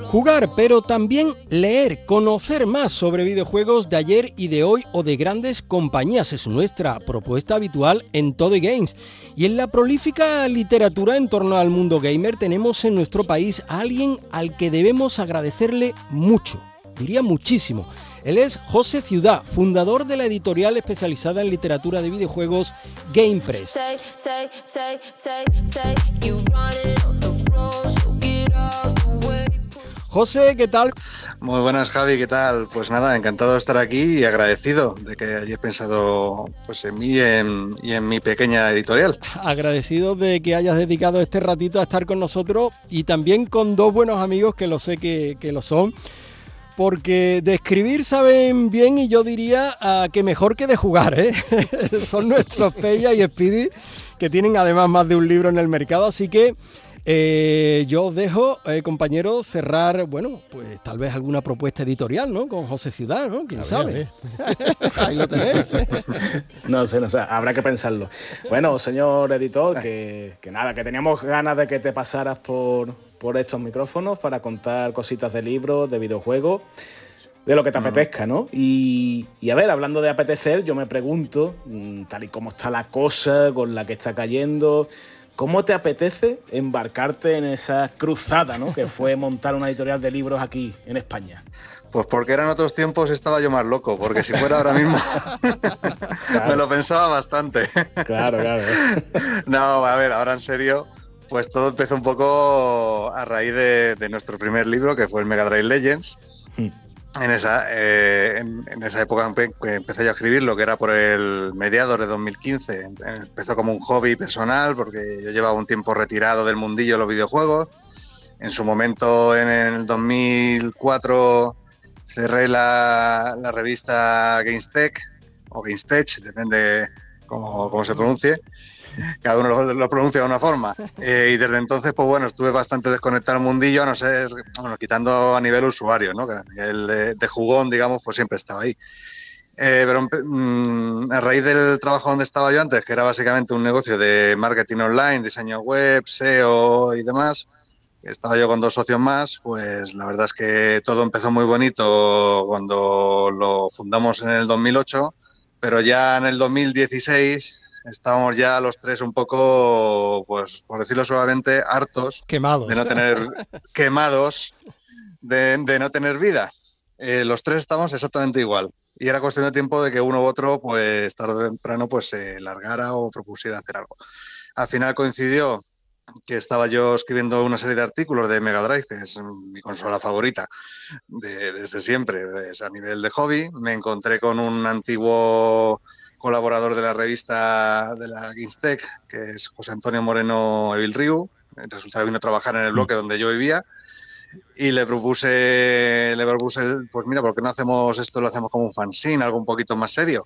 Jugar, pero también leer, conocer más sobre videojuegos de ayer y de hoy o de grandes compañías es nuestra propuesta habitual en Todo y Games. Y en la prolífica literatura en torno al mundo gamer tenemos en nuestro país a alguien al que debemos agradecerle mucho, diría muchísimo él es José Ciudad, fundador de la editorial especializada en literatura de videojuegos GamePress. José, ¿qué tal?
Muy buenas, Javi, ¿qué tal? Pues nada, encantado de estar aquí y agradecido de que hayas pensado pues, en mí y en, mi pequeña editorial.
Agradecido de que hayas dedicado este ratito a estar con nosotros y también con dos buenos amigos que lo sé que, que lo son porque de escribir saben bien y yo diría ah, que mejor que de jugar, ¿eh? Son nuestros Pella y Speedy, que tienen además más de un libro en el mercado, así que eh, yo os dejo, eh, compañero, cerrar, bueno, pues tal vez alguna propuesta editorial, ¿no? Con José Ciudad, ¿no? ¿Quién sabe?
Ahí lo tenéis. no sé, no sé, habrá que pensarlo. Bueno, señor editor, que, que nada, que teníamos ganas de que te pasaras por, por estos micrófonos para contar cositas de libros, de videojuegos, de lo que te apetezca, ¿no? Y, a ver, hablando de apetecer, yo me pregunto, mm, tal y como está la cosa, con la que está cayendo, ¿cómo te apetece embarcarte en esa cruzada, ¿no? Que fue montar una editorial de libros aquí en España.
Pues porque eran otros tiempos estaba yo más loco, porque si fuera ahora mismo me lo pensaba bastante. Claro, claro. no, a ver, ahora en serio, pues todo empezó un poco a raíz de, nuestro primer libro, que fue el Mega Drive Legends. Hmm. En esa, eh, en, esa época empecé yo a escribir lo que era por el mediados de 2015. Empezó como un hobby personal porque yo llevaba un tiempo retirado del mundillo de los videojuegos. En su momento, en el 2004, cerré la, la revista GameStech o GameStech, depende cómo, cómo se pronuncie cada uno lo, pronuncia de una forma. Eh, y desde entonces, pues bueno, estuve bastante desconectado al mundillo, a no ser, bueno, quitando a nivel usuario, ¿no? El de, jugón, digamos, pues siempre estaba ahí. Eh, pero mm, a raíz del trabajo donde estaba yo antes, que era básicamente un negocio de marketing online, diseño web, SEO y demás, estaba yo con dos socios más, pues la verdad es que todo empezó muy bonito cuando lo fundamos en el 2008, pero ya en el 2016 estábamos ya los tres un poco, pues por decirlo suavemente, hartos
quemados.
de no tener quemados, de, no tener vida. Eh, los tres estamos exactamente igual. y era cuestión de tiempo de que uno u otro, pues tarde o temprano, pues se largara o propusiera hacer algo. Al final coincidió que estaba yo escribiendo una serie de artículos de Mega Drive, que es mi consola favorita desde siempre, a nivel de hobby. Me encontré con un antiguo colaborador de la revista de la Ginstech, que es José Antonio Moreno Evil Riu. Resulta que vino a trabajar en el bloque donde yo vivía y le propuse, le propuse, pues mira, ¿por qué no hacemos esto, lo hacemos como un fanzine, algo un poquito más serio?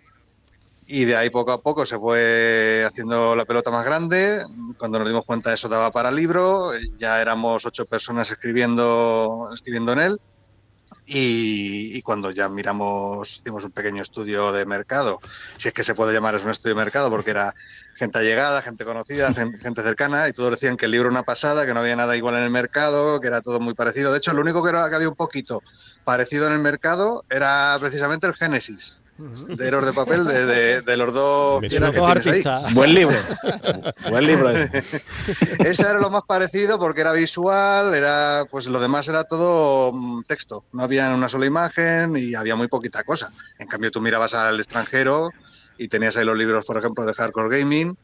Y de ahí poco a poco se fue haciendo la pelota más grande. Cuando nos dimos cuenta eso daba para libro. Ya éramos ocho personas escribiendo, escribiendo en él. Y, cuando ya miramos, hicimos un pequeño estudio de mercado, si es que se puede llamar es un estudio de mercado, porque era gente allegada, gente conocida, gente cercana, y todos decían que el libro era una pasada, que no había nada igual en el mercado, que era todo muy parecido. De hecho, lo único que, era, que había un poquito parecido en el mercado era precisamente el Génesis de Héroes de Papel de, los dos,
Buen libro. Buen libro.
Ese. era lo más parecido porque era visual, era pues lo demás era todo mm, texto. No había una sola imagen y había muy poquita cosa. En cambio, tú mirabas al extranjero y tenías ahí los libros, por ejemplo, de Hardcore Gaming,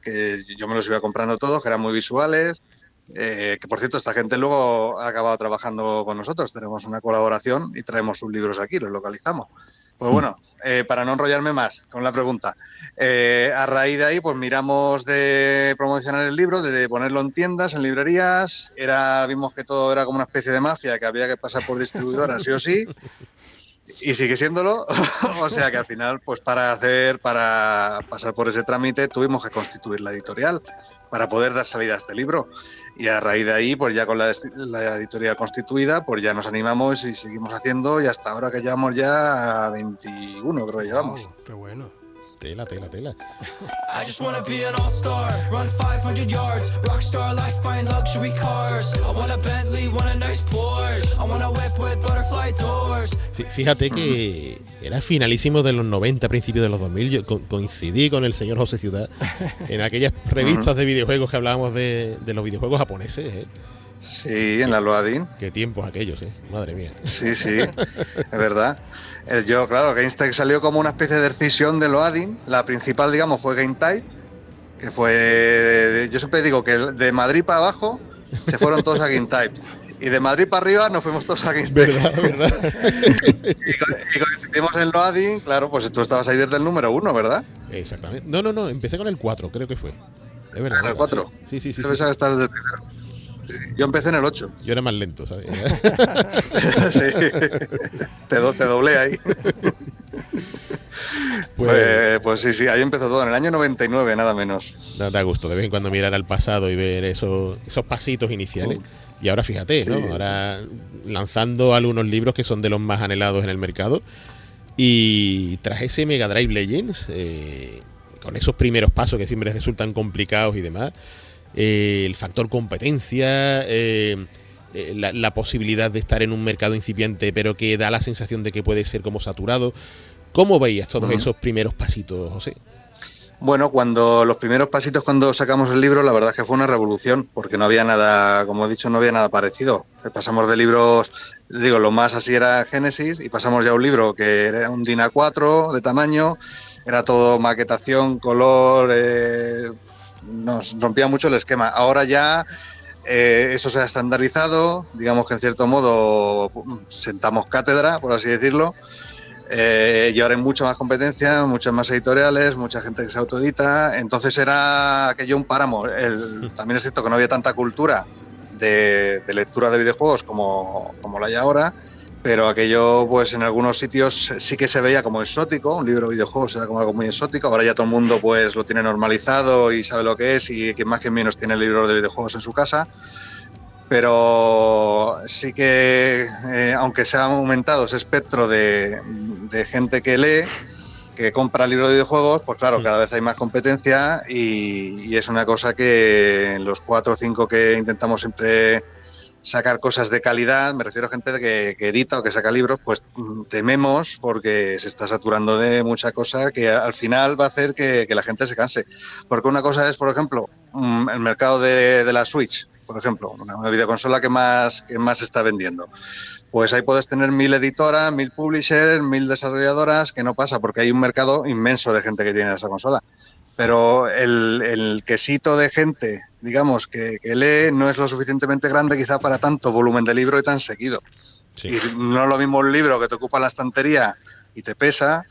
que yo me los iba comprando todos, que eran muy visuales. Eh, que por cierto, esta gente luego ha acabado trabajando con nosotros. Tenemos una colaboración y traemos sus libros aquí, los localizamos. Pues bueno, eh, para no enrollarme más con la pregunta, eh, a raíz de ahí, pues miramos de promocionar el libro, de ponerlo en tiendas, en librerías. Era, vimos que todo era como una especie de mafia, que había que pasar por distribuidoras, sí o sí. Y sigue siéndolo. o sea que al final, pues para hacer, para pasar por ese trámite, tuvimos que constituir la editorial para poder dar salida a este libro. Y a raíz de ahí, pues ya con la, editorial constituida, pues ya nos animamos y seguimos haciendo y hasta ahora que llevamos ya a 21, creo que llevamos.
qué bueno.
Tela, tela, tela. Fíjate que era finalísimo de los 90, principios de los 2000. Yo coincidí con el señor José Ciudad en aquellas revistas de videojuegos que hablábamos de, los videojuegos japoneses. ¿eh?
Sí, en la Loadin.
Qué tiempos aquellos, ¿eh? Madre mía.
Sí, sí, es verdad. Yo, claro, GameStack salió como una especie de decisión de Loading. La principal, digamos, fue GameType, que fue. Yo siempre digo que de Madrid para abajo se fueron todos a GameType. Y de Madrid para arriba nos fuimos todos a GameStack.
¿Verdad, verdad?
y, coincidimos en Loading, claro, pues tú estabas ahí desde el número uno, ¿verdad?
Exactamente. No, no, no, empecé con el 4, creo que fue. Es verdad.
¿El 4?
Sí, sí, sí.
Debes
sí.
estar desde el primero. Yo empecé en el 8.
Yo era más lento, ¿sabes?
sí. Te, do, te doblé ahí. Pues, pues, pues, sí, sí, ahí empezó todo, en el año 99, nada menos.
Da, da gusto de vez en cuando mirar al pasado y ver esos, esos pasitos iniciales. Y ahora fíjate, ¿no? Ahora lanzando algunos libros que son de los más anhelados en el mercado. Y tras ese Mega Drive Legends, eh, con esos primeros pasos que siempre resultan complicados y demás, eh, el factor competencia, eh, eh, la, posibilidad de estar en un mercado incipiente, pero que da la sensación de que puede ser como saturado. ¿Cómo veías todos esos primeros pasitos, José?
Bueno, cuando los primeros pasitos cuando sacamos el libro, la verdad es que fue una revolución, porque no había nada, como he dicho, no había nada parecido. Pasamos de libros, digo, lo más así era Génesis, y pasamos ya a un libro que era un DIN A4 de tamaño, era todo maquetación, color, eh, nos rompía mucho el esquema. Ahora ya eh, eso se ha estandarizado, digamos que en cierto modo sentamos cátedra, por así decirlo, eh, y ahora hay mucha más competencia, muchas más editoriales, mucha gente que se autoedita, entonces era aquello un páramo. también es cierto que no había tanta cultura de, lectura de videojuegos como, como la hay ahora, pero aquello pues en algunos sitios sí que se veía como exótico, un libro de videojuegos era como algo muy exótico, ahora ya todo el mundo pues lo tiene normalizado y sabe lo que es y que más que menos tiene libros de videojuegos en su casa, pero sí que eh, aunque se ha aumentado ese espectro de, gente que lee, que compra libros de videojuegos, pues claro, cada vez hay más competencia y, y es una cosa que los cuatro o cinco que intentamos siempre sacar cosas de calidad, me refiero a gente que, edita o que saca libros, pues mm, tememos porque se está saturando de mucha cosa que al final va a hacer que, la gente se canse. Porque una cosa es, por ejemplo, mm, el mercado de, la Switch, por ejemplo, una, videoconsola que más, que más está vendiendo. Pues ahí puedes tener mil editoras, mil publishers, mil desarrolladoras, que no pasa porque hay un mercado inmenso de gente que tiene esa consola. Pero el, quesito de gente, digamos, que, lee no es lo suficientemente grande quizá para tanto volumen de libro y tan seguido. Y no es lo mismo un libro que te ocupa la estantería y te pesa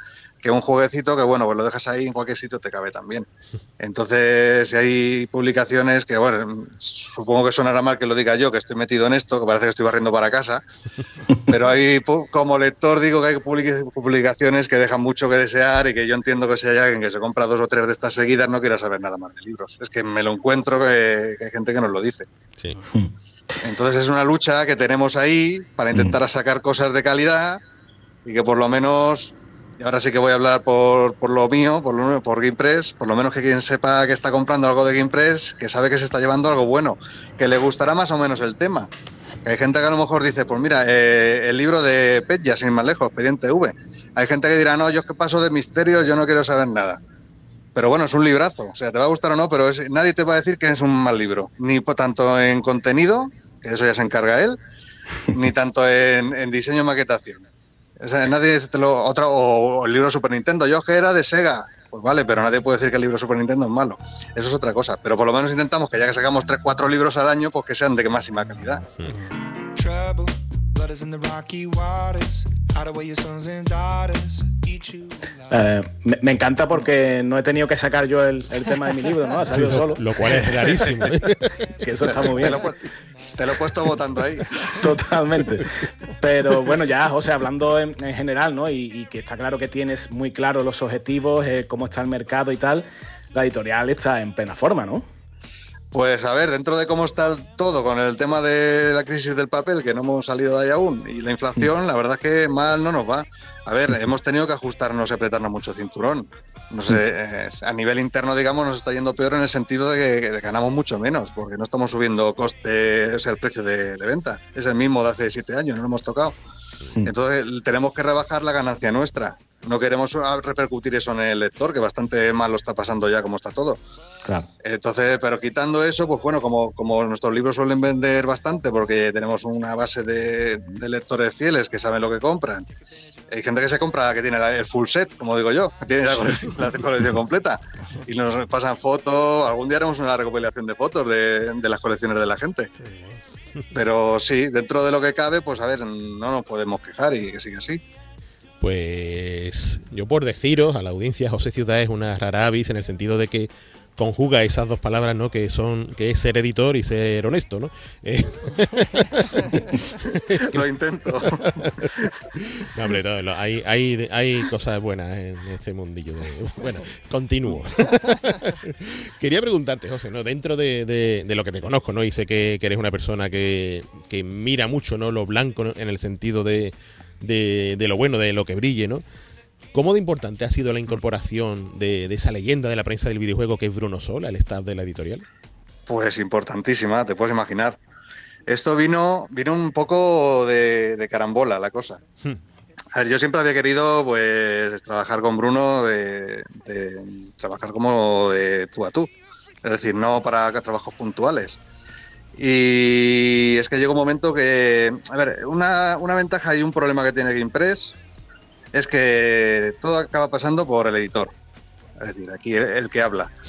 que un jueguecito que, bueno, pues lo dejas ahí en cualquier sitio te cabe también. Entonces, si hay publicaciones que, bueno, supongo que sonará mal que lo diga yo, que estoy metido en esto, que parece que estoy barriendo para casa, pero hay, como lector, digo que hay publicaciones que dejan mucho que desear y que yo entiendo que si hay alguien que se compra dos o tres de estas seguidas no quiera saber nada más de libros. Es que me lo encuentro que, hay gente que nos lo dice. Sí. Entonces es una lucha que tenemos ahí para intentar mm. sacar cosas de calidad y que por lo menos y ahora sí que voy a hablar por, por lo mío, por, lo, por GamePress, por lo menos que quien sepa que está comprando algo de GamePress, que sabe que se está llevando algo bueno, que le gustará más o menos el tema. Hay gente que a lo mejor dice, pues mira, eh, el libro de Petya, sin más lejos, Expediente V. Hay gente que dirá, no, yo es que paso de misterios, yo no quiero saber nada. Pero bueno, es un librazo, o sea, te va a gustar o no, pero nadie te va a decir que es un mal libro, ni tanto en contenido, que eso ya se encarga él, ni tanto en, en diseño y maquetación. O sea, nadie te. Otra, o, el libro Super Nintendo. Yo que era de Sega. Pues vale, pero nadie puede decir que el libro Super Nintendo es malo. Eso es otra cosa. Pero por lo menos intentamos que ya que sacamos 3, 4 libros al año, pues que sean de máxima calidad.
Eh, me, encanta porque no he tenido que sacar yo el, tema de mi libro, ¿no? Ha salido solo.
Lo cual es rarísimo. ¿eh?
que eso está muy bien.
Te lo, he puesto votando ahí.
Totalmente. Pero bueno, ya, José, hablando en, general, ¿no? Y, que está claro que tienes muy claro los objetivos, eh, cómo está el mercado y tal, la editorial está en plena forma, ¿no?
Pues a ver, dentro de cómo está todo con el tema de la crisis del papel, que no hemos salido de ahí aún, y la inflación, la verdad es que mal no nos va. A ver, hemos tenido que ajustarnos y apretarnos mucho cinturón. No sé, a nivel interno, digamos, nos está yendo peor en el sentido de que, ganamos mucho menos, porque no estamos subiendo coste, o sea, el precio de, venta. Es el mismo de hace siete años, no lo hemos tocado. Entonces, tenemos que rebajar la ganancia nuestra. No queremos repercutir eso en el lector, que bastante mal lo está pasando ya como está todo. Entonces, pero quitando eso, pues bueno, como, como nuestros libros suelen vender bastante porque tenemos una base de, lectores fieles que saben lo que compran. Hay gente que se compra, que tiene el full set, como digo yo, que tiene la colección, completa. Y nos pasan fotos, algún día haremos una recopilación de fotos de, de las colecciones de la gente. Pero sí, dentro de lo que cabe, pues a ver, no nos podemos quejar y que siga así.
Pues yo por deciros a la audiencia, José Ciudad es una rara avis en el sentido de que conjuga esas dos palabras, ¿no? Que son, que es ser editor y ser honesto, ¿no?
Eh, Lo intento.
no, hombre, no, hay, hay, hay, cosas buenas en este mundillo. bueno, continúo. Quería preguntarte, José, ¿no? Dentro de, de, lo que te conozco, ¿no? Y sé que, eres una persona que, que, mira mucho, ¿no? Lo blanco en el sentido de, de, de lo bueno, de lo que brille, ¿no? ¿Cómo de importante ha sido la incorporación de, esa leyenda de la prensa del videojuego que es Bruno Sola, el staff de la editorial?
Pues importantísima, te puedes imaginar. Esto vino, vino un poco de, carambola la cosa. Hmm. A ver, yo siempre había querido pues trabajar con Bruno, de, trabajar como de tú a tú. Es decir, no para trabajos puntuales. Y es que llegó un momento que, a ver, una, una ventaja y un problema que tiene GamePress es que todo acaba pasando por el editor. Es decir, aquí el, que habla.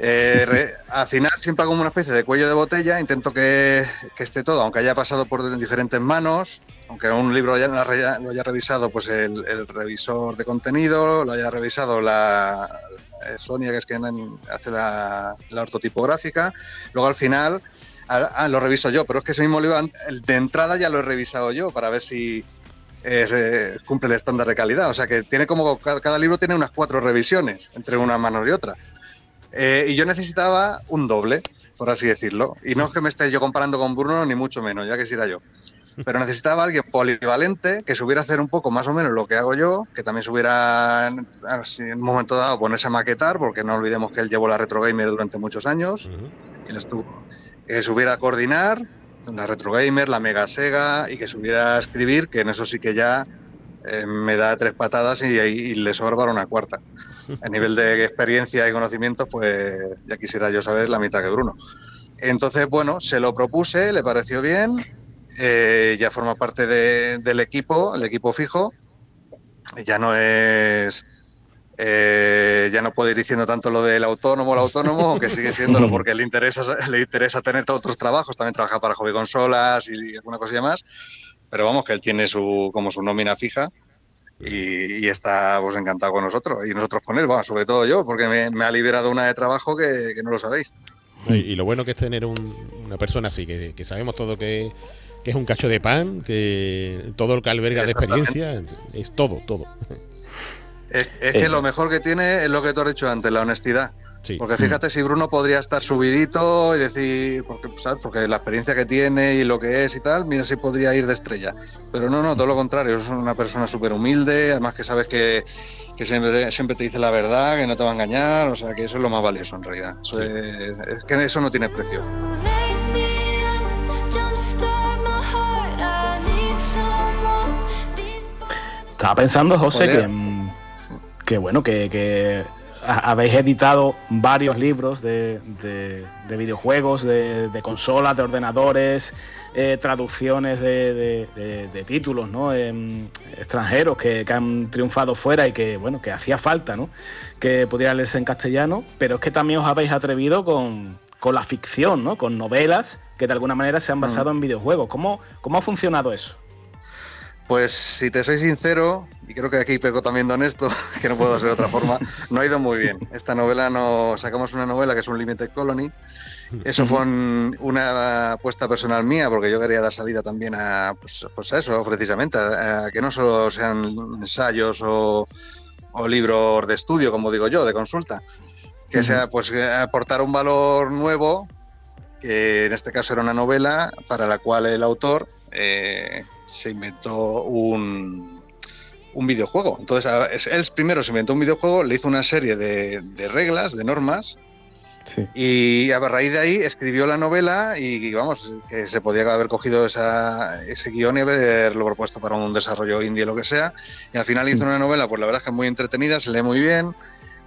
Eh, al final siempre hago una especie de cuello de botella, intento que, esté todo, aunque haya pasado por diferentes manos, aunque un libro ya lo haya revisado pues el, revisor de contenido, lo haya revisado la Sonia, que es quien hace la, ortotipográfica, luego al final ah, lo reviso yo, pero es que ese mismo libro de entrada ya lo he revisado yo para ver si, eh, cumple el estándar de calidad. O sea que tiene como cada, libro tiene unas cuatro revisiones entre una mano y otra. Eh, y yo necesitaba un doble, por así decirlo. Y no es que me esté yo comparando con Bruno, ni mucho menos, ya que quisiera yo. Pero necesitaba alguien polivalente que supiera hacer un poco más o menos lo que hago yo, que también supiera en un momento dado ponerse a maquetar, porque no olvidemos que él llevó la Retro Gamer durante muchos años, y estuvo, que supiera coordinar, la Retro Gamer, la Mega Sega y que subiera a escribir, que en eso sí que ya eh, me da tres patadas y, le sobra una cuarta. A nivel de experiencia y conocimientos, pues ya quisiera yo saber la mitad que Bruno. Entonces, bueno, se lo propuse, le pareció bien, eh, ya forma parte del equipo, el equipo fijo, ya no es... Eh, ya no puedo ir diciendo tanto lo del autónomo, el autónomo, aunque sigue siéndolo porque le interesa, le interesa tener otros trabajos, también trabaja para hobby consolas y alguna cosilla más, pero vamos, que él tiene su, como su nómina fija y, está pues, encantado con nosotros y nosotros con él, bueno, sobre todo yo, porque me, ha liberado una de trabajo que, no lo sabéis.
Y, lo bueno que es tener una persona así, que, sabemos todo que, es un cacho de pan, que todo lo que alberga de experiencia, es todo, todo.
Es, que eh. lo mejor que tiene es lo que tú has dicho antes, la honestidad. Porque fíjate si Bruno podría estar subidito y decir, porque, ¿sabes? porque la experiencia que tiene y lo que es y tal, mira si podría ir de estrella. Pero no, no, todo lo contrario, es una persona súper humilde, además que sabes que, siempre, siempre te dice la verdad, que no te va a engañar, o sea que eso es lo más valioso en realidad. es, que eso no tiene precio.
Estaba pensando, José, que, mm, que, bueno, que habéis editado varios libros de, videojuegos, de, consolas, de ordenadores, eh, traducciones de, títulos ¿no? Em, extranjeros que, han triunfado fuera y que bueno que hacía falta ¿no? que pudiera leerse en castellano, pero es que también os habéis atrevido con, la ficción, ¿no? con novelas que de alguna manera se han basado mm. en videojuegos. ¿Cómo, ¿Cómo ha funcionado eso?
Pues si te soy sincero, y creo que aquí pego también de honesto, que no puedo hacer de otra forma, no ha ido muy bien. Esta novela no. Sacamos una novela que es un Limited Colony. Eso fue una apuesta personal mía, porque yo quería dar salida también a, pues, pues eso, precisamente, a, que no solo sean ensayos o, libros de estudio, como digo yo, de consulta, que sea pues aportar un valor nuevo, que en este caso era una novela para la cual el autor eh, se inventó un, un videojuego. Entonces, él primero se inventó un videojuego, le hizo una serie de, reglas, de normas, y a raíz de ahí escribió la novela y, vamos, que se podía haber cogido ese guion y haberlo propuesto para un desarrollo indie o lo que sea. Y al final hizo una novela, pues la verdad es que es muy entretenida, se lee muy bien,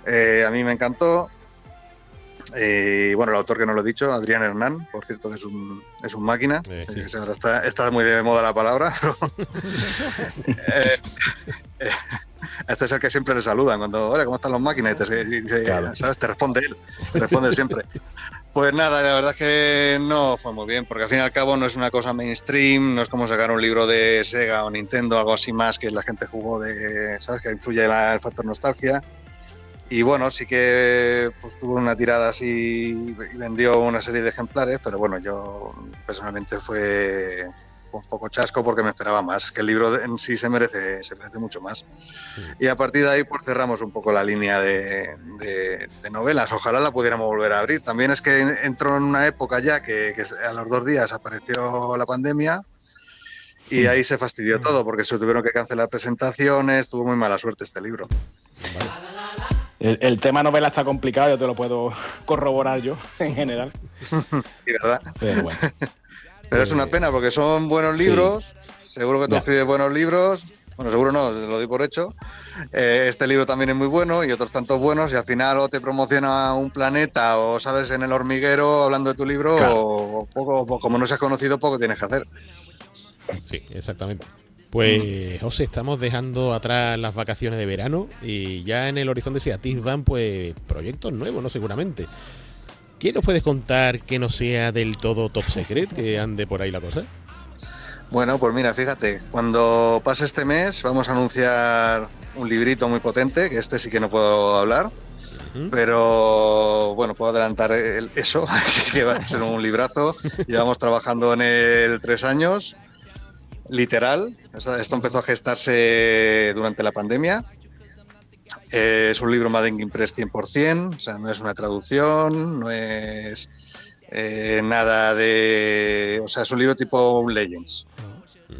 eh, a mí me encantó. Eh, bueno, el autor que no lo he dicho, Adrián Hernán, por cierto, es un, es un máquina. está, muy de moda la palabra, eh, eh, este es el que siempre le saludan cuando, hola, ¿cómo están los máquinas? te, ¿sabes? te responde él, te responde siempre. Pues nada, la verdad es que no fue muy bien, porque al fin y al cabo no es una cosa mainstream, no es como sacar un libro de Sega o Nintendo, algo así más que la gente jugó de, ¿sabes? Que influye el factor nostalgia. Y bueno, sí que pues, tuvo una tirada así y vendió una serie de ejemplares, pero bueno, yo personalmente fue, un poco chasco porque me esperaba más. Es que el libro en sí se merece, se merece mucho más. Y a partir de ahí pues cerramos un poco la línea de, novelas. Ojalá la pudiéramos volver a abrir. También es que entró en una época ya que, a los dos días apareció la pandemia y ahí se fastidió todo porque se tuvieron que cancelar presentaciones. Tuvo muy mala suerte este libro.
El, tema novela está complicado, yo te lo puedo corroborar yo, en general.
Sí, ¿verdad? Pero, es una pena porque son buenos libros, seguro que tú escribes buenos libros, bueno, seguro no, lo doy por hecho. Eh, este libro también es muy bueno y otros tantos buenos y al final o te promociona un planeta o sales en el hormiguero hablando de tu libro o, poco, como no seas conocido, poco tienes que hacer.
Sí, exactamente. Pues, José, estamos dejando atrás las vacaciones de verano y ya en el horizonte se atisban pues proyectos nuevos, ¿no? Seguramente. ¿Qué nos puedes contar que no sea del todo top secret, que ande por ahí la cosa?
Bueno, pues mira, fíjate, cuando pase este mes vamos a anunciar un librito muy potente, que este sí que no puedo hablar, pero bueno, puedo adelantar eso, que va a ser un librazo. Llevamos trabajando en él tres años literal. Esto empezó a gestarse durante la pandemia. Eh, es un libro Made in Impress 100%, o sea, no es una traducción, no es eh, nada de... O sea, es un libro tipo un Legends.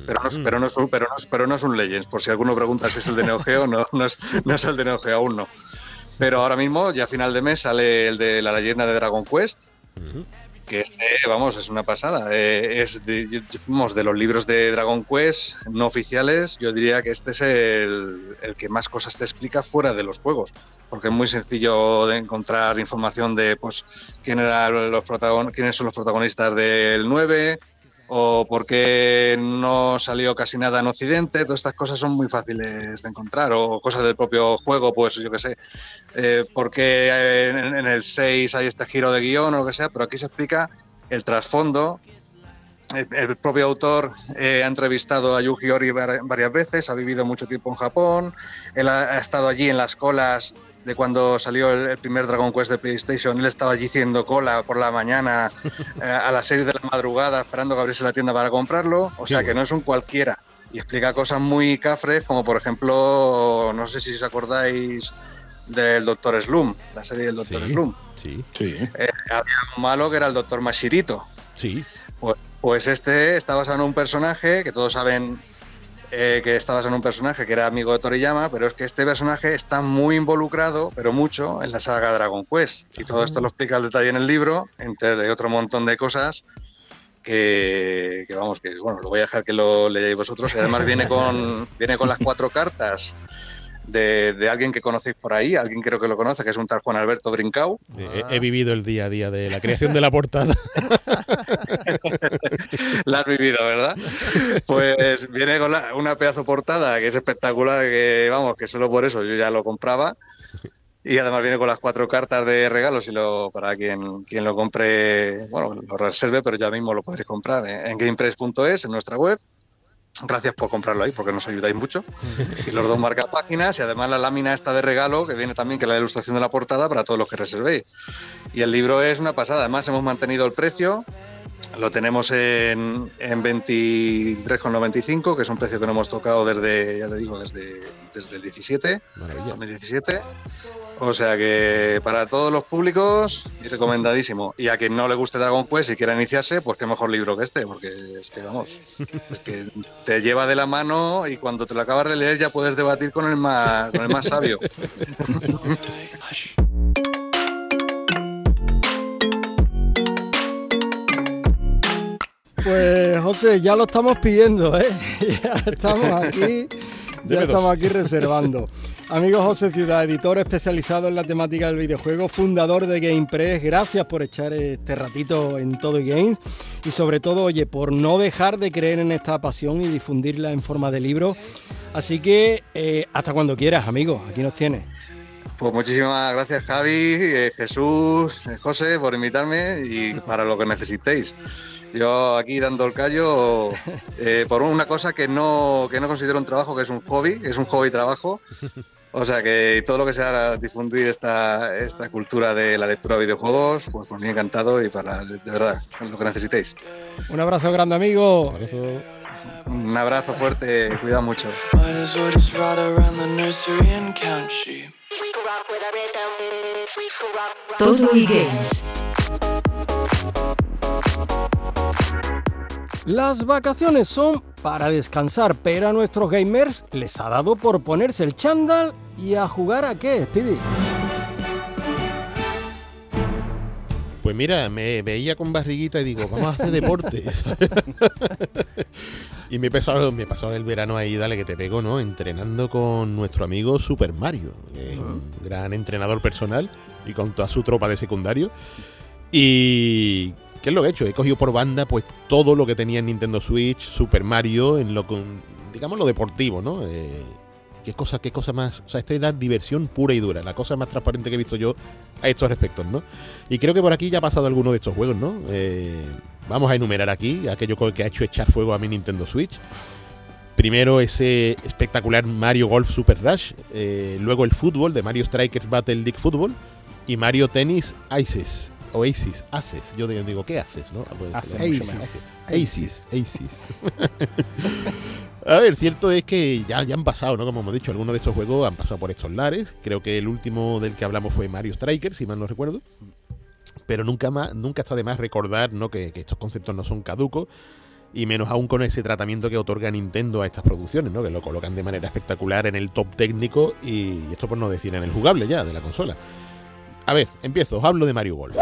Pero no, pero, no es, pero, no pero no es un Legends, por si alguno pregunta si es el de Neo Geo, no, no es el de Neo Geo, aún no. Pero ahora mismo, ya a final de mes, sale el de la leyenda de Dragon Quest, este, vamos, es una pasada. Eh, es de, de los libros de Dragon Quest no oficiales, yo diría que este es el, el, que más cosas te explica fuera de los juegos, porque es muy sencillo de encontrar información de pues quién eran los quiénes son los protagonistas del 9, o por qué no salió casi nada en Occidente, todas estas cosas son muy fáciles de encontrar, o cosas del propio juego, pues yo qué sé, eh, por qué en, el 6 hay este giro de guion o lo que sea, pero aquí se explica el trasfondo. El, propio autor eh, ha entrevistado a Yuji Ori varias veces, ha vivido mucho tiempo en Japón, él ha estado allí en las colas de cuando salió el, primer Dragon Quest de PlayStation, él estaba allí haciendo cola por la mañana eh, a las 6 de la madrugada esperando que abriese la tienda para comprarlo, o sea que no es un cualquiera. Y explica cosas muy cafres, como por ejemplo, no sé si os acordáis del Doctor Slum, la serie del Doctor Slum.
Sí, sí.
Eh, había un malo que era el Doctor Mashirito.
Sí.
Pues, pues este está basado en un personaje que todos saben eh, que estabas en un personaje que era amigo de Toriyama, pero es que este personaje está muy involucrado, pero mucho, en la saga Dragon Quest. Y todo esto lo explica al detalle en el libro, entre de otro montón de cosas que, que, vamos, que bueno, lo voy a dejar que lo leáis vosotros. Y además viene con, viene con las cuatro cartas de, alguien que conocéis por ahí, alguien creo que lo conoce, que es un tal Juan Alberto Brincau.
He, vivido el día a día de la creación de la portada.
la has vivido, ¿verdad? Pues viene con una pedazo portada que es espectacular, que vamos, que solo por eso yo ya lo compraba. Y además viene con las cuatro cartas de regalos y lo, para quien, quien lo compre, bueno, lo reserve, pero ya mismo lo podréis comprar en gamepress.es, en nuestra web. Gracias por comprarlo ahí porque nos ayudáis mucho. Y los dos marcas páginas y además la lámina está de regalo que viene también que es la ilustración de la portada para todos los que reservéis. Y el libro es una pasada. Además hemos mantenido el precio. Lo tenemos en, en 23,95, que es un precio que no hemos tocado desde, ya te digo, desde, desde el 17, 2017. O sea que para todos los públicos, y recomendadísimo. Y a quien no le guste Dragon Quest y quiera iniciarse, pues qué mejor libro que este, porque es que vamos, es que te lleva de la mano y cuando te lo acabas de leer ya puedes debatir con el más, con el más sabio.
Pues José, ya lo estamos pidiendo, ¿eh? Ya estamos aquí, ya estamos aquí reservando. Amigo José Ciudad, editor especializado en la temática del videojuego, fundador de GamePress, gracias por echar este ratito en todo Games y sobre todo, oye, por no dejar de creer en esta pasión y difundirla en forma de libro. Así que eh, hasta cuando quieras, amigo, aquí nos tienes.
Pues muchísimas gracias Javi, eh, Jesús, eh, José por invitarme y para lo que necesitéis. Yo aquí dando el callo por una cosa que no, que no considero un trabajo, que es un hobby, es un hobby trabajo. O sea que todo lo que sea difundir esta, esta cultura de la lectura de videojuegos, pues por mí encantado y para, de, verdad, lo que necesitéis.
Un abrazo grande, amigo.
Un abrazo, fuerte, cuida mucho.
Todo y games.
Las vacaciones son para descansar, pero a nuestros gamers les ha dado por ponerse el chándal y a jugar a qué, Speedy.
Pues mira, me veía con barriguita y digo, vamos a hacer deporte. y me he, pasado, me he pasado el verano ahí, dale que te pego, ¿no? Entrenando con nuestro amigo Super Mario, un gran entrenador personal y con toda su tropa de secundario. Y ¿Qué es lo que he hecho? He cogido por banda pues todo lo que tenía en Nintendo Switch, Super Mario, en lo digamos lo deportivo, ¿no? Eh, qué cosa, qué cosa más. O sea, esta es diversión pura y dura, la cosa más transparente que he visto yo a estos respectos, ¿no? Y creo que por aquí ya ha pasado alguno de estos juegos, ¿no? Eh, vamos a enumerar aquí aquello que ha hecho echar fuego a mi Nintendo Switch. Primero ese espectacular Mario Golf Super Rush, eh, luego el fútbol de Mario Strikers Battle League Football y Mario Tennis Ices. Oasis, haces. Yo digo, ¿qué haces? ¿no? Ah, pues, Aces. Aces. A ver, cierto es que ya, ya han pasado, ¿no? Como hemos dicho, algunos de estos juegos han pasado por estos lares. Creo que el último del que hablamos fue Mario Striker, si mal no recuerdo. Pero nunca más, nunca está de más recordar, ¿no? Que, estos conceptos no son caducos. Y menos aún con ese tratamiento que otorga Nintendo a estas producciones, ¿no? Que lo colocan de manera espectacular en el top técnico y esto por no decir en el jugable ya de la consola. A ver, empiezo, os hablo de Mario Golf.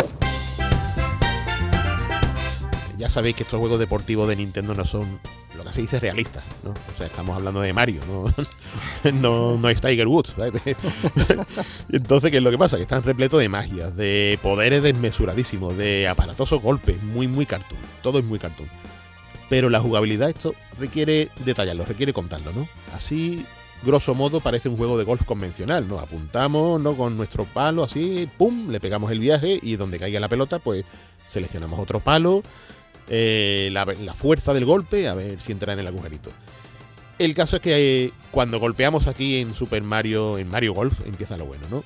ya sabéis que estos juegos deportivos de Nintendo no son lo que se dice realistas, ¿no? O sea, estamos hablando de Mario, no, no, no es Tiger Woods. Entonces, ¿qué es lo que pasa? Que están repletos de magias, de poderes desmesuradísimos, de aparatosos golpes, muy, muy cartoon. Todo es muy cartoon. Pero la jugabilidad, esto requiere detallarlo, requiere contarlo, ¿no? Así, grosso modo, parece un juego de golf convencional, ¿no? Apuntamos, ¿no? Con nuestro palo, así, pum, le pegamos el viaje y donde caiga la pelota, pues seleccionamos otro palo, eh, la, fuerza del golpe, a ver si entra en el agujerito. El caso es que eh, cuando golpeamos aquí en Super Mario, en Mario Golf, empieza lo bueno, ¿no?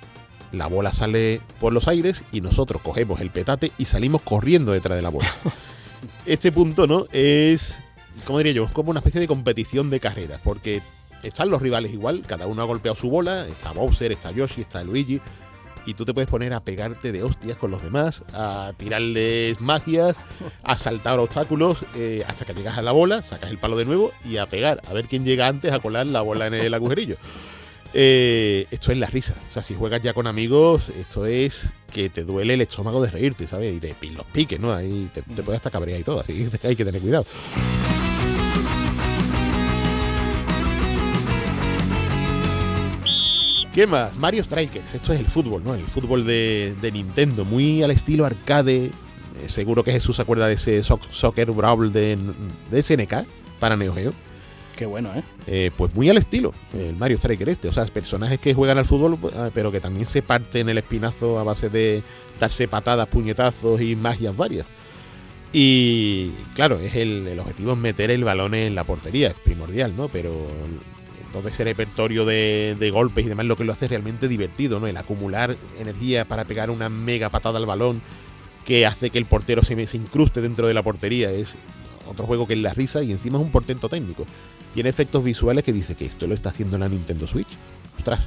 La bola sale por los aires y nosotros cogemos el petate y salimos corriendo detrás de la bola. Este punto, ¿no? Es, ¿cómo diría yo? Es como una especie de competición de carreras, porque están los rivales igual, cada uno ha golpeado su bola, está Bowser, está Yoshi, está Luigi, y tú te puedes poner a pegarte de hostias con los demás, a tirarles magias, a saltar obstáculos eh, hasta que llegas a la bola, sacas el palo de nuevo y a pegar, a ver quién llega antes a colar la bola en el agujerillo. Eh, esto es la risa. O sea, si juegas ya con amigos, esto es que te duele el estómago de reírte, ¿sabes? Y te los piques, ¿no? Ahí te, te puedes hasta cabrear y todo, así que hay que tener cuidado. ¿Qué más? Mario Strikers. Esto es el fútbol, ¿no? El fútbol de, Nintendo, muy al estilo arcade. Eh, seguro que Jesús se acuerda de ese Soccer Brawl de, de SNK para Neo Geo.
Qué bueno, ¿eh?
¿eh? Pues muy al estilo, el Mario Striker este. O sea, personajes que juegan al fútbol, ah, pero que también se parten el espinazo a base de darse patadas, puñetazos y magias varias. Y claro, es el, el objetivo es meter el balón en la portería, es primordial, ¿no? Pero todo ese repertorio de, golpes y demás lo que lo hace realmente divertido, ¿no? El acumular energía para pegar una mega patada al balón que hace que el portero se, se incruste dentro de la portería. Es otro juego que es la risa y encima es un portento técnico. Tiene efectos visuales que dice que esto lo está haciendo la Nintendo Switch. Ostras,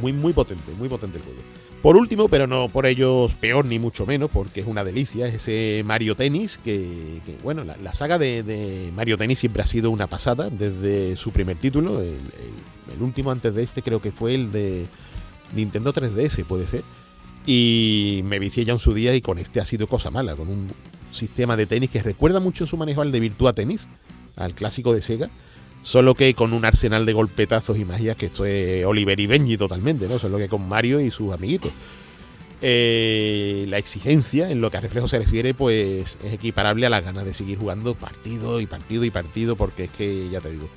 muy, muy potente, muy potente el juego. Por último, pero no por ellos peor ni mucho menos, porque es una delicia, es ese Mario Tennis, que, bueno, la, saga de, Mario Tennis siempre ha sido una pasada desde su primer título, el, último antes de este creo que fue el de Nintendo 3DS, puede ser, y me vicié ya en su día y con este ha sido cosa mala, con un sistema de tenis que recuerda mucho en su manejo al de Virtua Tennis, al clásico de Sega, Solo que con un arsenal de golpetazos y magias, que esto es Oliver y Benji totalmente, ¿no? Solo que con Mario y sus amiguitos. Eh, la exigencia en lo que a reflejo se refiere, pues es equiparable a las ganas de seguir jugando partido y partido y partido, porque es que, ya te digo,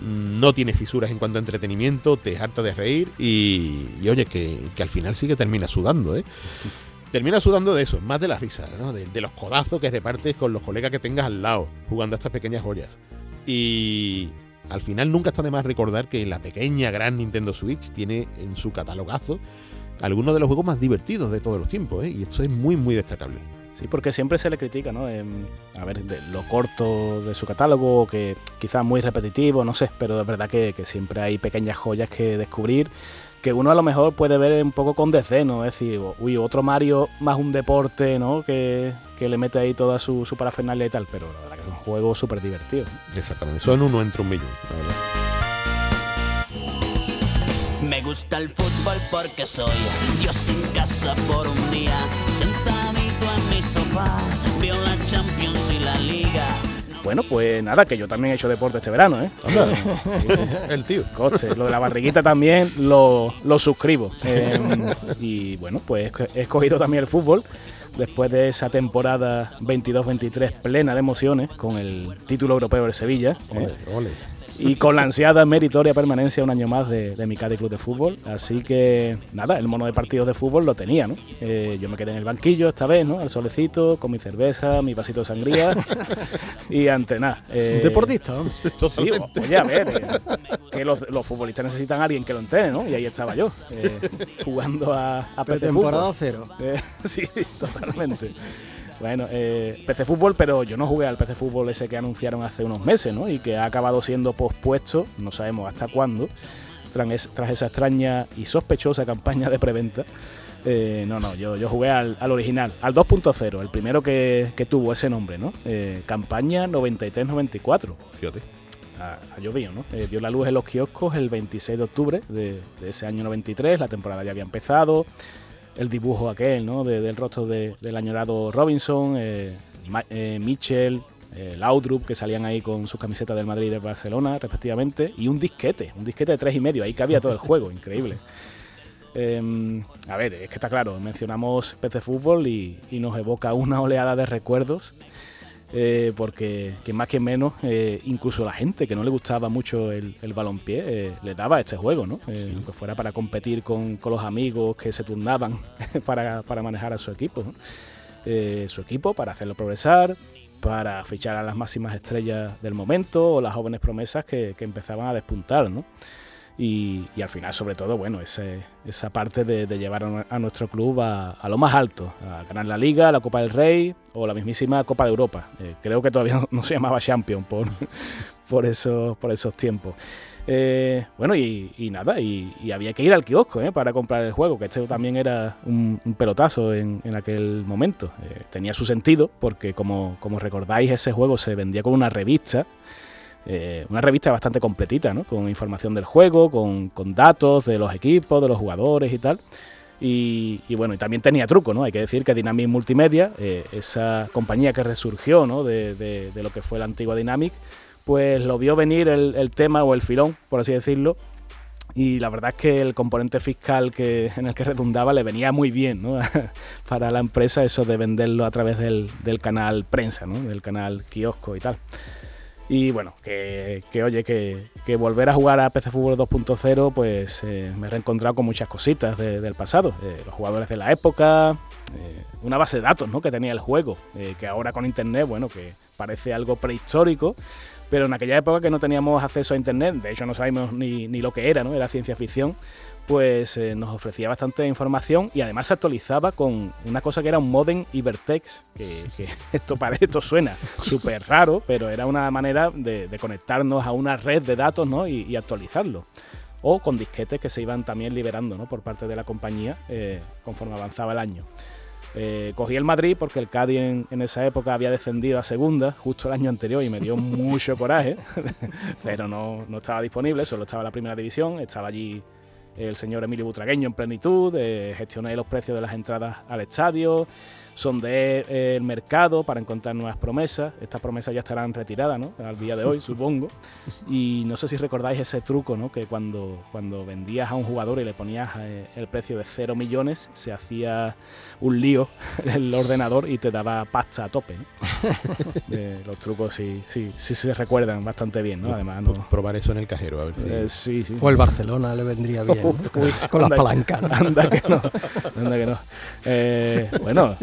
no tiene fisuras en cuanto a entretenimiento, te harta de reír y, oye, que, al final sí que termina sudando, ¿eh? Termina sudando de eso, más de la risa, ¿no? De, de los codazos que repartes con los colegas que tengas al lado, jugando a estas pequeñas joyas. Y al final nunca está de más recordar que la pequeña gran Nintendo Switch tiene en su catalogazo algunos de los juegos más divertidos de todos los tiempos, ¿eh? y esto es muy, muy destacable.
Sí, porque siempre se le critica, ¿no? a ver, lo corto de su catálogo, que quizás muy repetitivo, no sé, pero de verdad que siempre hay pequeñas joyas que descubrir que uno a lo mejor puede ver un poco con desdén, Es decir, uy, otro Mario más un deporte, ¿no? Que, le mete ahí toda su, su parafernalia y tal, pero la verdad que es un juego súper divertido.
Exactamente, son uno entre un millón, la verdad.
Me gusta el fútbol porque soy Dios en casa por un día, sentadito en mi sofá, veo la Champions
bueno, pues nada, que yo también he hecho deporte este verano, ¿eh?
el tío.
Coche, lo de la barriguita también lo, suscribo. Em, y bueno, pues he escogido también el fútbol después de esa temporada 22-23 plena de emociones con el título europeo de Sevilla. ¿eh? Y con la ansiada meritoria permanencia un año más de, mi Cádiz Club de Fútbol. Así que nada, el mono de partidos de fútbol lo tenía, ¿no? Eh, yo me quedé en el banquillo esta vez, ¿no? Al solecito, con mi cerveza, mi vasito de sangría y ante nada.
Eh, Deportista, ¿no?
Sí, oye, a ver, eh, que los, futbolistas necesitan a alguien que lo entrene, ¿no? Y ahí estaba yo, eh, jugando a, a
PC Temporada cero.
sí, totalmente. Bueno, eh, PC Fútbol, pero yo no jugué al PC Fútbol ese que anunciaron hace unos meses, ¿no? Y que ha acabado siendo pospuesto, no sabemos hasta cuándo, tras, tras esa extraña y sospechosa campaña de preventa. Eh, no, no, yo, yo jugué al, original, al 2.0, el primero que, tuvo ese nombre, ¿no? Eh, campaña 93-94. Fíjate. Ha, llovido, ¿no? Eh, dio la luz en los kioscos el 26 de octubre de, de, ese año 93, la temporada ya había empezado, el dibujo aquel, ¿no? del rostro del añorado Robinson, eh, eh, Michel, Laudrup, que salían ahí con sus camisetas del Madrid y del Barcelona, respectivamente, y un disquete, un disquete de tres y medio, ahí cabía todo el juego, increíble. Em, a ver, es que está claro, mencionamos PC Fútbol y, nos evoca una oleada de recuerdos, eh, porque que más que menos, eh, incluso la gente que no le gustaba mucho el, el balompié, eh, le daba este juego, ¿no? Aunque fuera para competir con, los amigos que se turnaban para, manejar a su equipo, su equipo, para hacerlo progresar, para fichar a las máximas estrellas del momento o las jóvenes promesas que, que empezaban a despuntar, ¿no? Y, al final, sobre todo, bueno, ese, esa parte de, llevar a, nuestro club a, lo más alto, a ganar la Liga, la Copa del Rey o la mismísima Copa de Europa. Eh, creo que todavía no, se llamaba Champion por, por, esos, por esos tiempos. Eh, bueno, y, nada, y, había que ir al kiosco eh, para comprar el juego, que este también era un, pelotazo en, aquel momento. tenía su sentido, porque como, como recordáis, ese juego se vendía con una revista eh, una revista bastante completita, ¿no? Con información del juego, con, datos de los equipos, de los jugadores y tal. Y, bueno, y también tenía truco, ¿no? Hay que decir que Dynamic Multimedia, eh, esa compañía que resurgió, ¿no? De, lo que fue la antigua Dynamic, pues lo vio venir el, tema o el filón, por así decirlo, y la verdad es que el componente fiscal que, en el que redundaba le venía muy bien ¿no? para la empresa eso de venderlo a través del, del canal prensa, ¿no? del canal kiosco y tal. Y bueno, que, oye, que, volver a jugar a PC Fútbol 2.0, pues eh, me he reencontrado con muchas cositas del pasado. Eh, los jugadores de la época, eh, una base de datos ¿no? que tenía el juego, que ahora con internet, bueno, que parece algo prehistórico, pero en aquella época que no teníamos acceso a internet, de hecho no sabíamos ni, ni lo que era, ¿no? Era ciencia ficción pues eh, nos ofrecía bastante información y además se actualizaba con una cosa que era un modem Ibertex, que, esto parece, esto suena súper raro, pero era una manera de, conectarnos a una red de datos ¿no? y, actualizarlo. O con disquetes que se iban también liberando ¿no? por parte de la compañía eh, conforme avanzaba el año. Eh, cogí el Madrid porque el Cádiz en, esa época había descendido a segunda justo el año anterior y me dio mucho coraje, pero no, no estaba disponible, solo estaba la primera división, estaba allí el señor Emilio Butragueño en plenitud, eh, gestioné los precios de las entradas al estadio, sondeé eh, el mercado para encontrar nuevas promesas. Estas promesas ya estarán retiradas, ¿no? Al día de hoy, supongo. Y no sé si recordáis ese truco, ¿no? Que cuando, cuando vendías a un jugador y le ponías eh, el precio de 0 millones, se hacía un lío en el ordenador y te daba pasta a tope. los trucos sí, sí, sí se recuerdan bastante bien, ¿no? Además, ¿no?
Probar eso en el cajero, a ver si...
Eh, sí, sí.
O el Barcelona le vendría bien, con las palancas.
Anda que no, anda que no. bueno,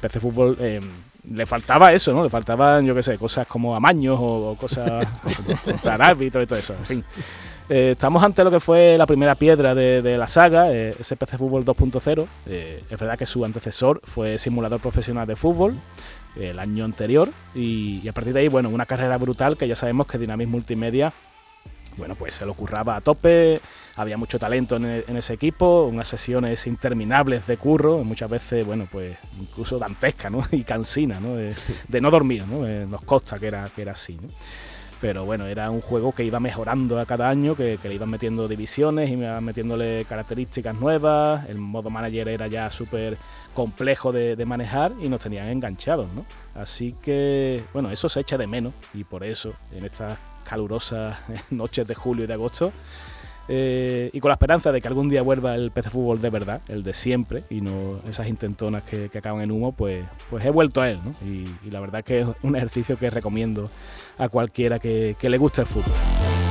PC Fútbol eh, le faltaba eso, ¿no? Le faltaban, yo qué sé, cosas como amaños o, cosas para árbitro y todo eso. En fin. Eh, estamos ante lo que fue la primera piedra de, la saga, eh, ese PC Fútbol 2.0. es verdad que su antecesor fue simulador profesional de fútbol el año anterior y, a partir de ahí, bueno, una carrera brutal que ya sabemos que Dynamics Multimedia, bueno, pues se lo curraba a tope, había mucho talento en, ese equipo, unas sesiones interminables de curro, muchas veces, bueno, pues incluso dantesca, ¿no? Y cansina, ¿no? De, no dormir, ¿no? Eh, nos consta que era, que era así, ¿no? Pero bueno, era un juego que iba mejorando a cada año, que, le iban metiendo divisiones, y iban metiéndole características nuevas, el modo manager era ya súper complejo de, de, manejar y nos tenían enganchados, ¿no? Así que, bueno, eso se echa de menos y por eso en estas calurosas noches de julio y de agosto eh, y con la esperanza de que algún día vuelva el PC Fútbol de verdad, el de siempre, y no esas intentonas que, acaban en humo, pues, pues he vuelto a él. ¿no? Y, la verdad que es un ejercicio que recomiendo a cualquiera que le guste el fútbol.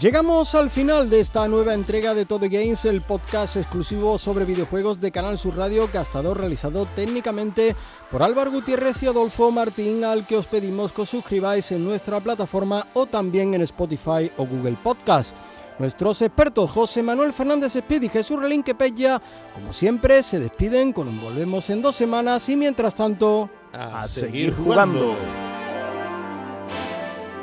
Llegamos al final de esta nueva entrega de Todo Games, el podcast exclusivo sobre videojuegos de Canal Sur Radio, gastador realizado técnicamente por Álvaro Gutiérrez y Adolfo Martín, al que os pedimos que os suscribáis en nuestra plataforma o también en Spotify o Google Podcast. Nuestros expertos José Manuel Fernández Speed y Jesús Relinque Pella, como siempre, se despiden con un volvemos en dos semanas y mientras tanto,
a, seguir jugando.